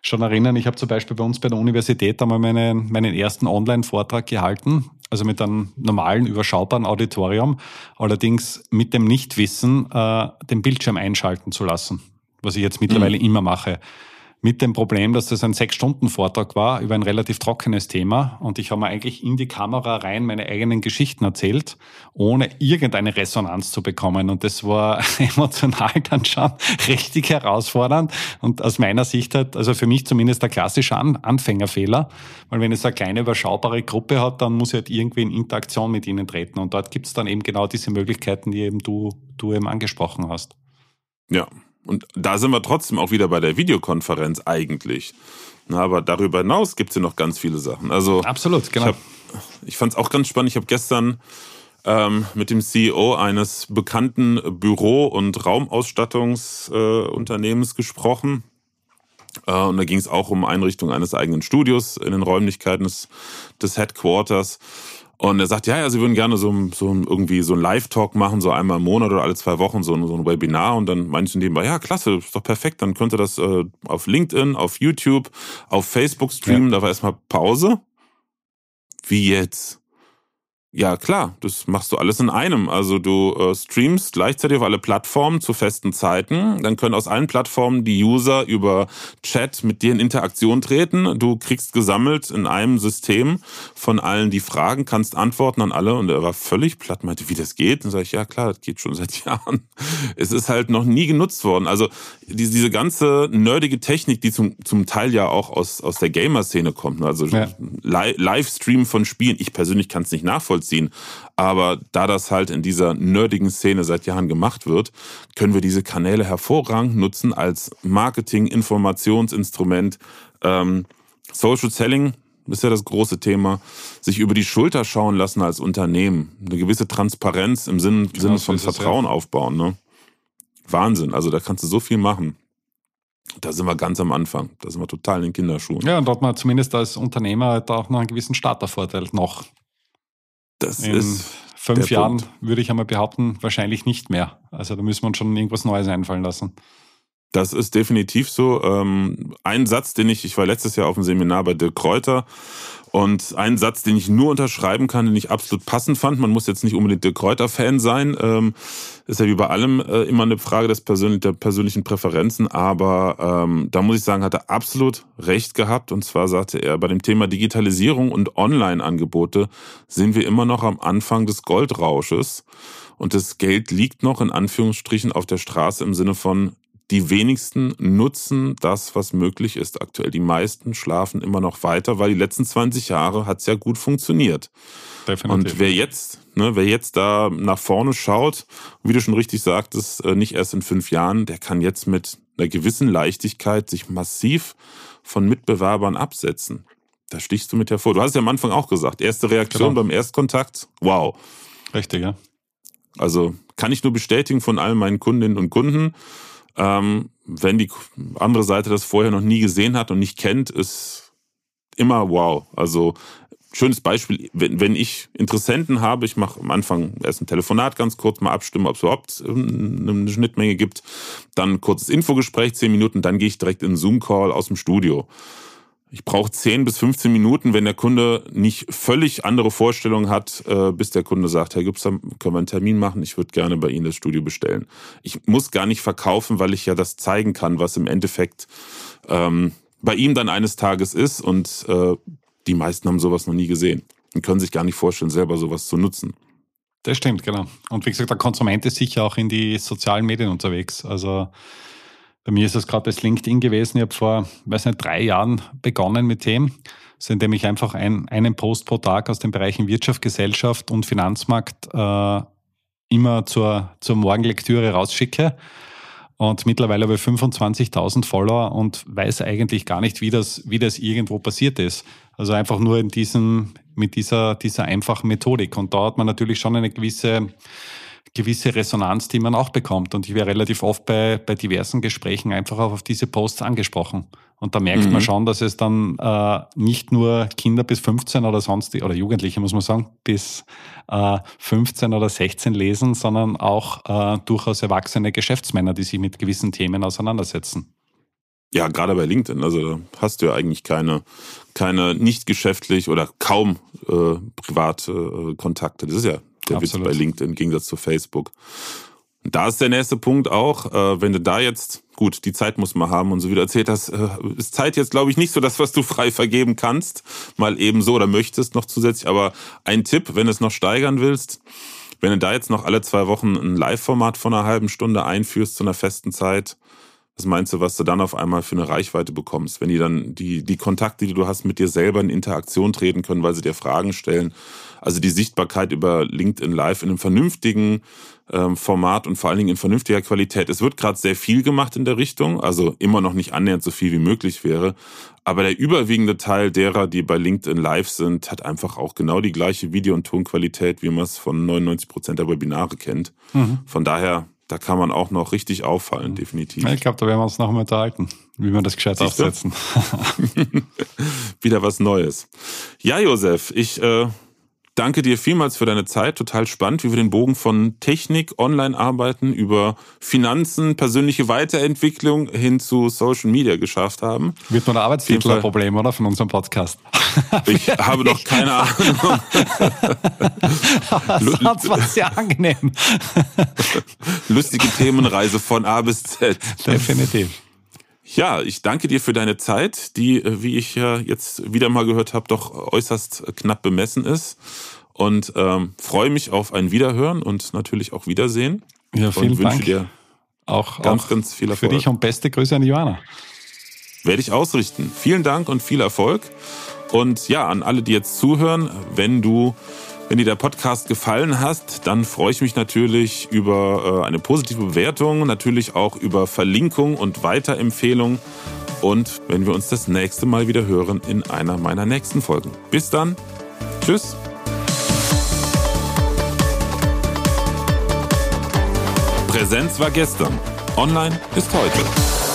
schon erinnern, ich habe zum Beispiel bei uns bei der Universität einmal meinen, meinen ersten Online-Vortrag gehalten, also mit einem normalen, überschaubaren Auditorium, allerdings mit dem Nichtwissen, äh, den Bildschirm einschalten zu lassen, was ich jetzt mittlerweile mhm. immer mache. Mit dem Problem, dass das ein Sechs-Stunden-Vortrag war über ein relativ trockenes Thema. Und ich habe mir eigentlich in die Kamera rein meine eigenen Geschichten erzählt, ohne irgendeine Resonanz zu bekommen. Und das war emotional dann schon richtig herausfordernd. Und aus meiner Sicht halt, also für mich zumindest der klassische Anfängerfehler, weil wenn es eine kleine überschaubare Gruppe hat, dann muss ich halt irgendwie in Interaktion mit ihnen treten. Und dort gibt es dann eben genau diese Möglichkeiten, die eben du, du eben angesprochen hast. Ja, und da sind wir trotzdem auch wieder bei der Videokonferenz eigentlich. Na, aber darüber hinaus gibt es ja noch ganz viele Sachen. Also absolut, genau. Ich, ich fand es auch ganz spannend. Ich habe gestern ähm, mit dem CEO eines bekannten Büro- und Raumausstattungsunternehmens äh, gesprochen. Äh, und da ging es auch um Einrichtung eines eigenen Studios in den Räumlichkeiten des, des Headquarters. Und er sagt, ja, ja, sie würden gerne so, so irgendwie so ein Live-Talk machen, so einmal im Monat oder alle zwei Wochen, so ein, so ein Webinar. Und dann meinte ich nebenbei, ja, klasse, ist doch perfekt. Dann könnte das äh, auf LinkedIn, auf YouTube, auf Facebook streamen. Ja. Da war erstmal Pause. Wie jetzt? Ja, klar, das machst du alles in einem. Also du äh, streamst gleichzeitig auf alle Plattformen zu festen Zeiten. Dann können aus allen Plattformen die User über Chat mit dir in Interaktion treten. Du kriegst gesammelt in einem System von allen die Fragen, kannst antworten an alle. Und er war völlig platt, meinte, wie das geht. Und sage ich, ja klar, das geht schon seit Jahren. Es ist halt noch nie genutzt worden. Also diese, diese ganze nerdige Technik, die zum, zum Teil ja auch aus, aus der Gamer-Szene kommt. Ne? Also ja. Livestream von Spielen. Ich persönlich kann es nicht nachvollziehen nachvollziehen. Aber da das halt in dieser nerdigen Szene seit Jahren gemacht wird, können wir diese Kanäle hervorragend nutzen als Marketing, Informationsinstrument. Ähm, Social Selling ist ja das große Thema, sich über die Schulter schauen lassen als Unternehmen. Eine gewisse Transparenz im Sinne, genau, Sinne von Vertrauen ja. aufbauen. Ne? Wahnsinn, also da kannst du so viel machen. Da sind wir ganz am Anfang. Da sind wir total in den Kinderschuhen. Ja, und dort man zumindest als Unternehmer halt auch noch einen gewissen Startervorteil noch. Das in ist fünf Jahren Punkt. würde ich einmal behaupten, wahrscheinlich nicht mehr. Also da müssen wir uns schon irgendwas Neues einfallen lassen. Das ist definitiv so. Ähm, ein Satz, den ich, ich war letztes Jahr auf dem Seminar bei Dirk Kräuter und ein Satz, den ich nur unterschreiben kann, den ich absolut passend fand, man muss jetzt nicht unbedingt der Kräuter-Fan sein, ähm, ist ja wie bei allem äh, immer eine Frage des persönlichen, der persönlichen Präferenzen, aber ähm, da muss ich sagen, hat er absolut recht gehabt. Und zwar sagte er, bei dem Thema Digitalisierung und Online-Angebote sind wir immer noch am Anfang des Goldrausches. Und das Geld liegt noch in Anführungsstrichen auf der Straße im Sinne von die wenigsten nutzen das, was möglich ist aktuell. Die meisten schlafen immer noch weiter, weil die letzten 20 Jahre hat es ja gut funktioniert. Definitiv. Und wer jetzt, ne, wer jetzt da nach vorne schaut, wie du schon richtig sagtest, äh, nicht erst in fünf Jahren, der kann jetzt mit einer gewissen Leichtigkeit sich massiv von Mitbewerbern absetzen. Da stichst du mit hervor. Du hast es ja am Anfang auch gesagt, erste Reaktion genau. beim Erstkontakt, wow. Richtig, ja. Also kann ich nur bestätigen von all meinen Kundinnen und Kunden. Ähm, wenn die andere Seite das vorher noch nie gesehen hat und nicht kennt, ist immer wow. Also schönes Beispiel, wenn, wenn ich Interessenten habe, ich mache am Anfang erst ein Telefonat ganz kurz mal abstimmen, ob es überhaupt eine Schnittmenge gibt, dann kurzes Infogespräch, zehn Minuten, dann gehe ich direkt in einen Zoom-Call aus dem Studio. Ich brauche 10 bis 15 Minuten, wenn der Kunde nicht völlig andere Vorstellungen hat, äh, bis der Kunde sagt, Herr Gipser, können wir einen Termin machen? Ich würde gerne bei Ihnen das Studio bestellen. Ich muss gar nicht verkaufen, weil ich ja das zeigen kann, was im Endeffekt ähm, bei ihm dann eines Tages ist. Und äh, die meisten haben sowas noch nie gesehen und können sich gar nicht vorstellen, selber sowas zu nutzen. Das stimmt, genau. Und wie gesagt, der Konsument ist sicher auch in die sozialen Medien unterwegs. Also bei mir ist das gerade das LinkedIn gewesen. Ich habe vor, weiß nicht, drei Jahren begonnen mit dem, also indem ich einfach ein, einen Post pro Tag aus den Bereichen Wirtschaft, Gesellschaft und Finanzmarkt äh, immer zur, zur Morgenlektüre rausschicke. Und mittlerweile habe ich 25.000 Follower und weiß eigentlich gar nicht, wie das, wie das irgendwo passiert ist. Also einfach nur in diesem, mit dieser, dieser einfachen Methodik. Und da hat man natürlich schon eine gewisse gewisse Resonanz, die man auch bekommt. Und ich werde relativ oft bei, bei diversen Gesprächen einfach auch auf diese Posts angesprochen. Und da merkt mhm. man schon, dass es dann äh, nicht nur Kinder bis 15 oder sonst, oder Jugendliche, muss man sagen, bis äh, 15 oder 16 lesen, sondern auch äh, durchaus erwachsene Geschäftsmänner, die sich mit gewissen Themen auseinandersetzen. Ja, gerade bei LinkedIn, also da hast du ja eigentlich keine, keine nicht geschäftlich oder kaum äh, private äh, Kontakte. Das ist ja der Absolut. Witz bei LinkedIn im Gegensatz zu Facebook. Da ist der nächste Punkt auch, äh, wenn du da jetzt, gut, die Zeit muss man haben und so wie du erzählt hast, äh, ist Zeit jetzt, glaube ich, nicht so das, was du frei vergeben kannst, mal eben so oder möchtest noch zusätzlich. Aber ein Tipp, wenn du es noch steigern willst, wenn du da jetzt noch alle zwei Wochen ein Live-Format von einer halben Stunde einführst zu einer festen Zeit, was meinst du, was du dann auf einmal für eine Reichweite bekommst, wenn die dann die, die Kontakte, die du hast, mit dir selber in Interaktion treten können, weil sie dir Fragen stellen? Also die Sichtbarkeit über LinkedIn Live in einem vernünftigen ähm, Format und vor allen Dingen in vernünftiger Qualität. Es wird gerade sehr viel gemacht in der Richtung, also immer noch nicht annähernd so viel wie möglich wäre. Aber der überwiegende Teil derer, die bei LinkedIn Live sind, hat einfach auch genau die gleiche Video- und Tonqualität, wie man es von 99 Prozent der Webinare kennt. Mhm. Von daher da kann man auch noch richtig auffallen, definitiv. Ich glaube, da werden wir uns noch mal unterhalten, wie wir das gescheit Siehst aufsetzen. Wieder was Neues. Ja, Josef, ich äh, danke dir vielmals für deine Zeit. Total spannend, wie wir den Bogen von Technik, Online-Arbeiten über Finanzen, persönliche Weiterentwicklung hin zu Social Media geschafft haben. Wird nur ein Arbeitstitel ein Problem, oder? Von unserem Podcast. Ich habe noch keine Ahnung. das war sehr angenehm. Lustige Themenreise von A bis Z. Definitiv. Ja, ich danke dir für deine Zeit, die, äh, wie ich ja jetzt wieder mal gehört habe, doch äußerst knapp bemessen ist. Und ähm, freue mich auf ein Wiederhören und natürlich auch Wiedersehen. Ja, vielen und wünsche Dank. dir auch, ganz, auch ganz viel Erfolg. Für dich und beste Grüße an Johanna. Werde ich ausrichten. Vielen Dank und viel Erfolg. Und ja, an alle, die jetzt zuhören, wenn du wenn dir der Podcast gefallen hat, dann freue ich mich natürlich über äh, eine positive Bewertung, natürlich auch über Verlinkung und Weiterempfehlung. Und wenn wir uns das nächste Mal wieder hören in einer meiner nächsten Folgen. Bis dann. Tschüss. Präsenz war gestern. Online ist heute.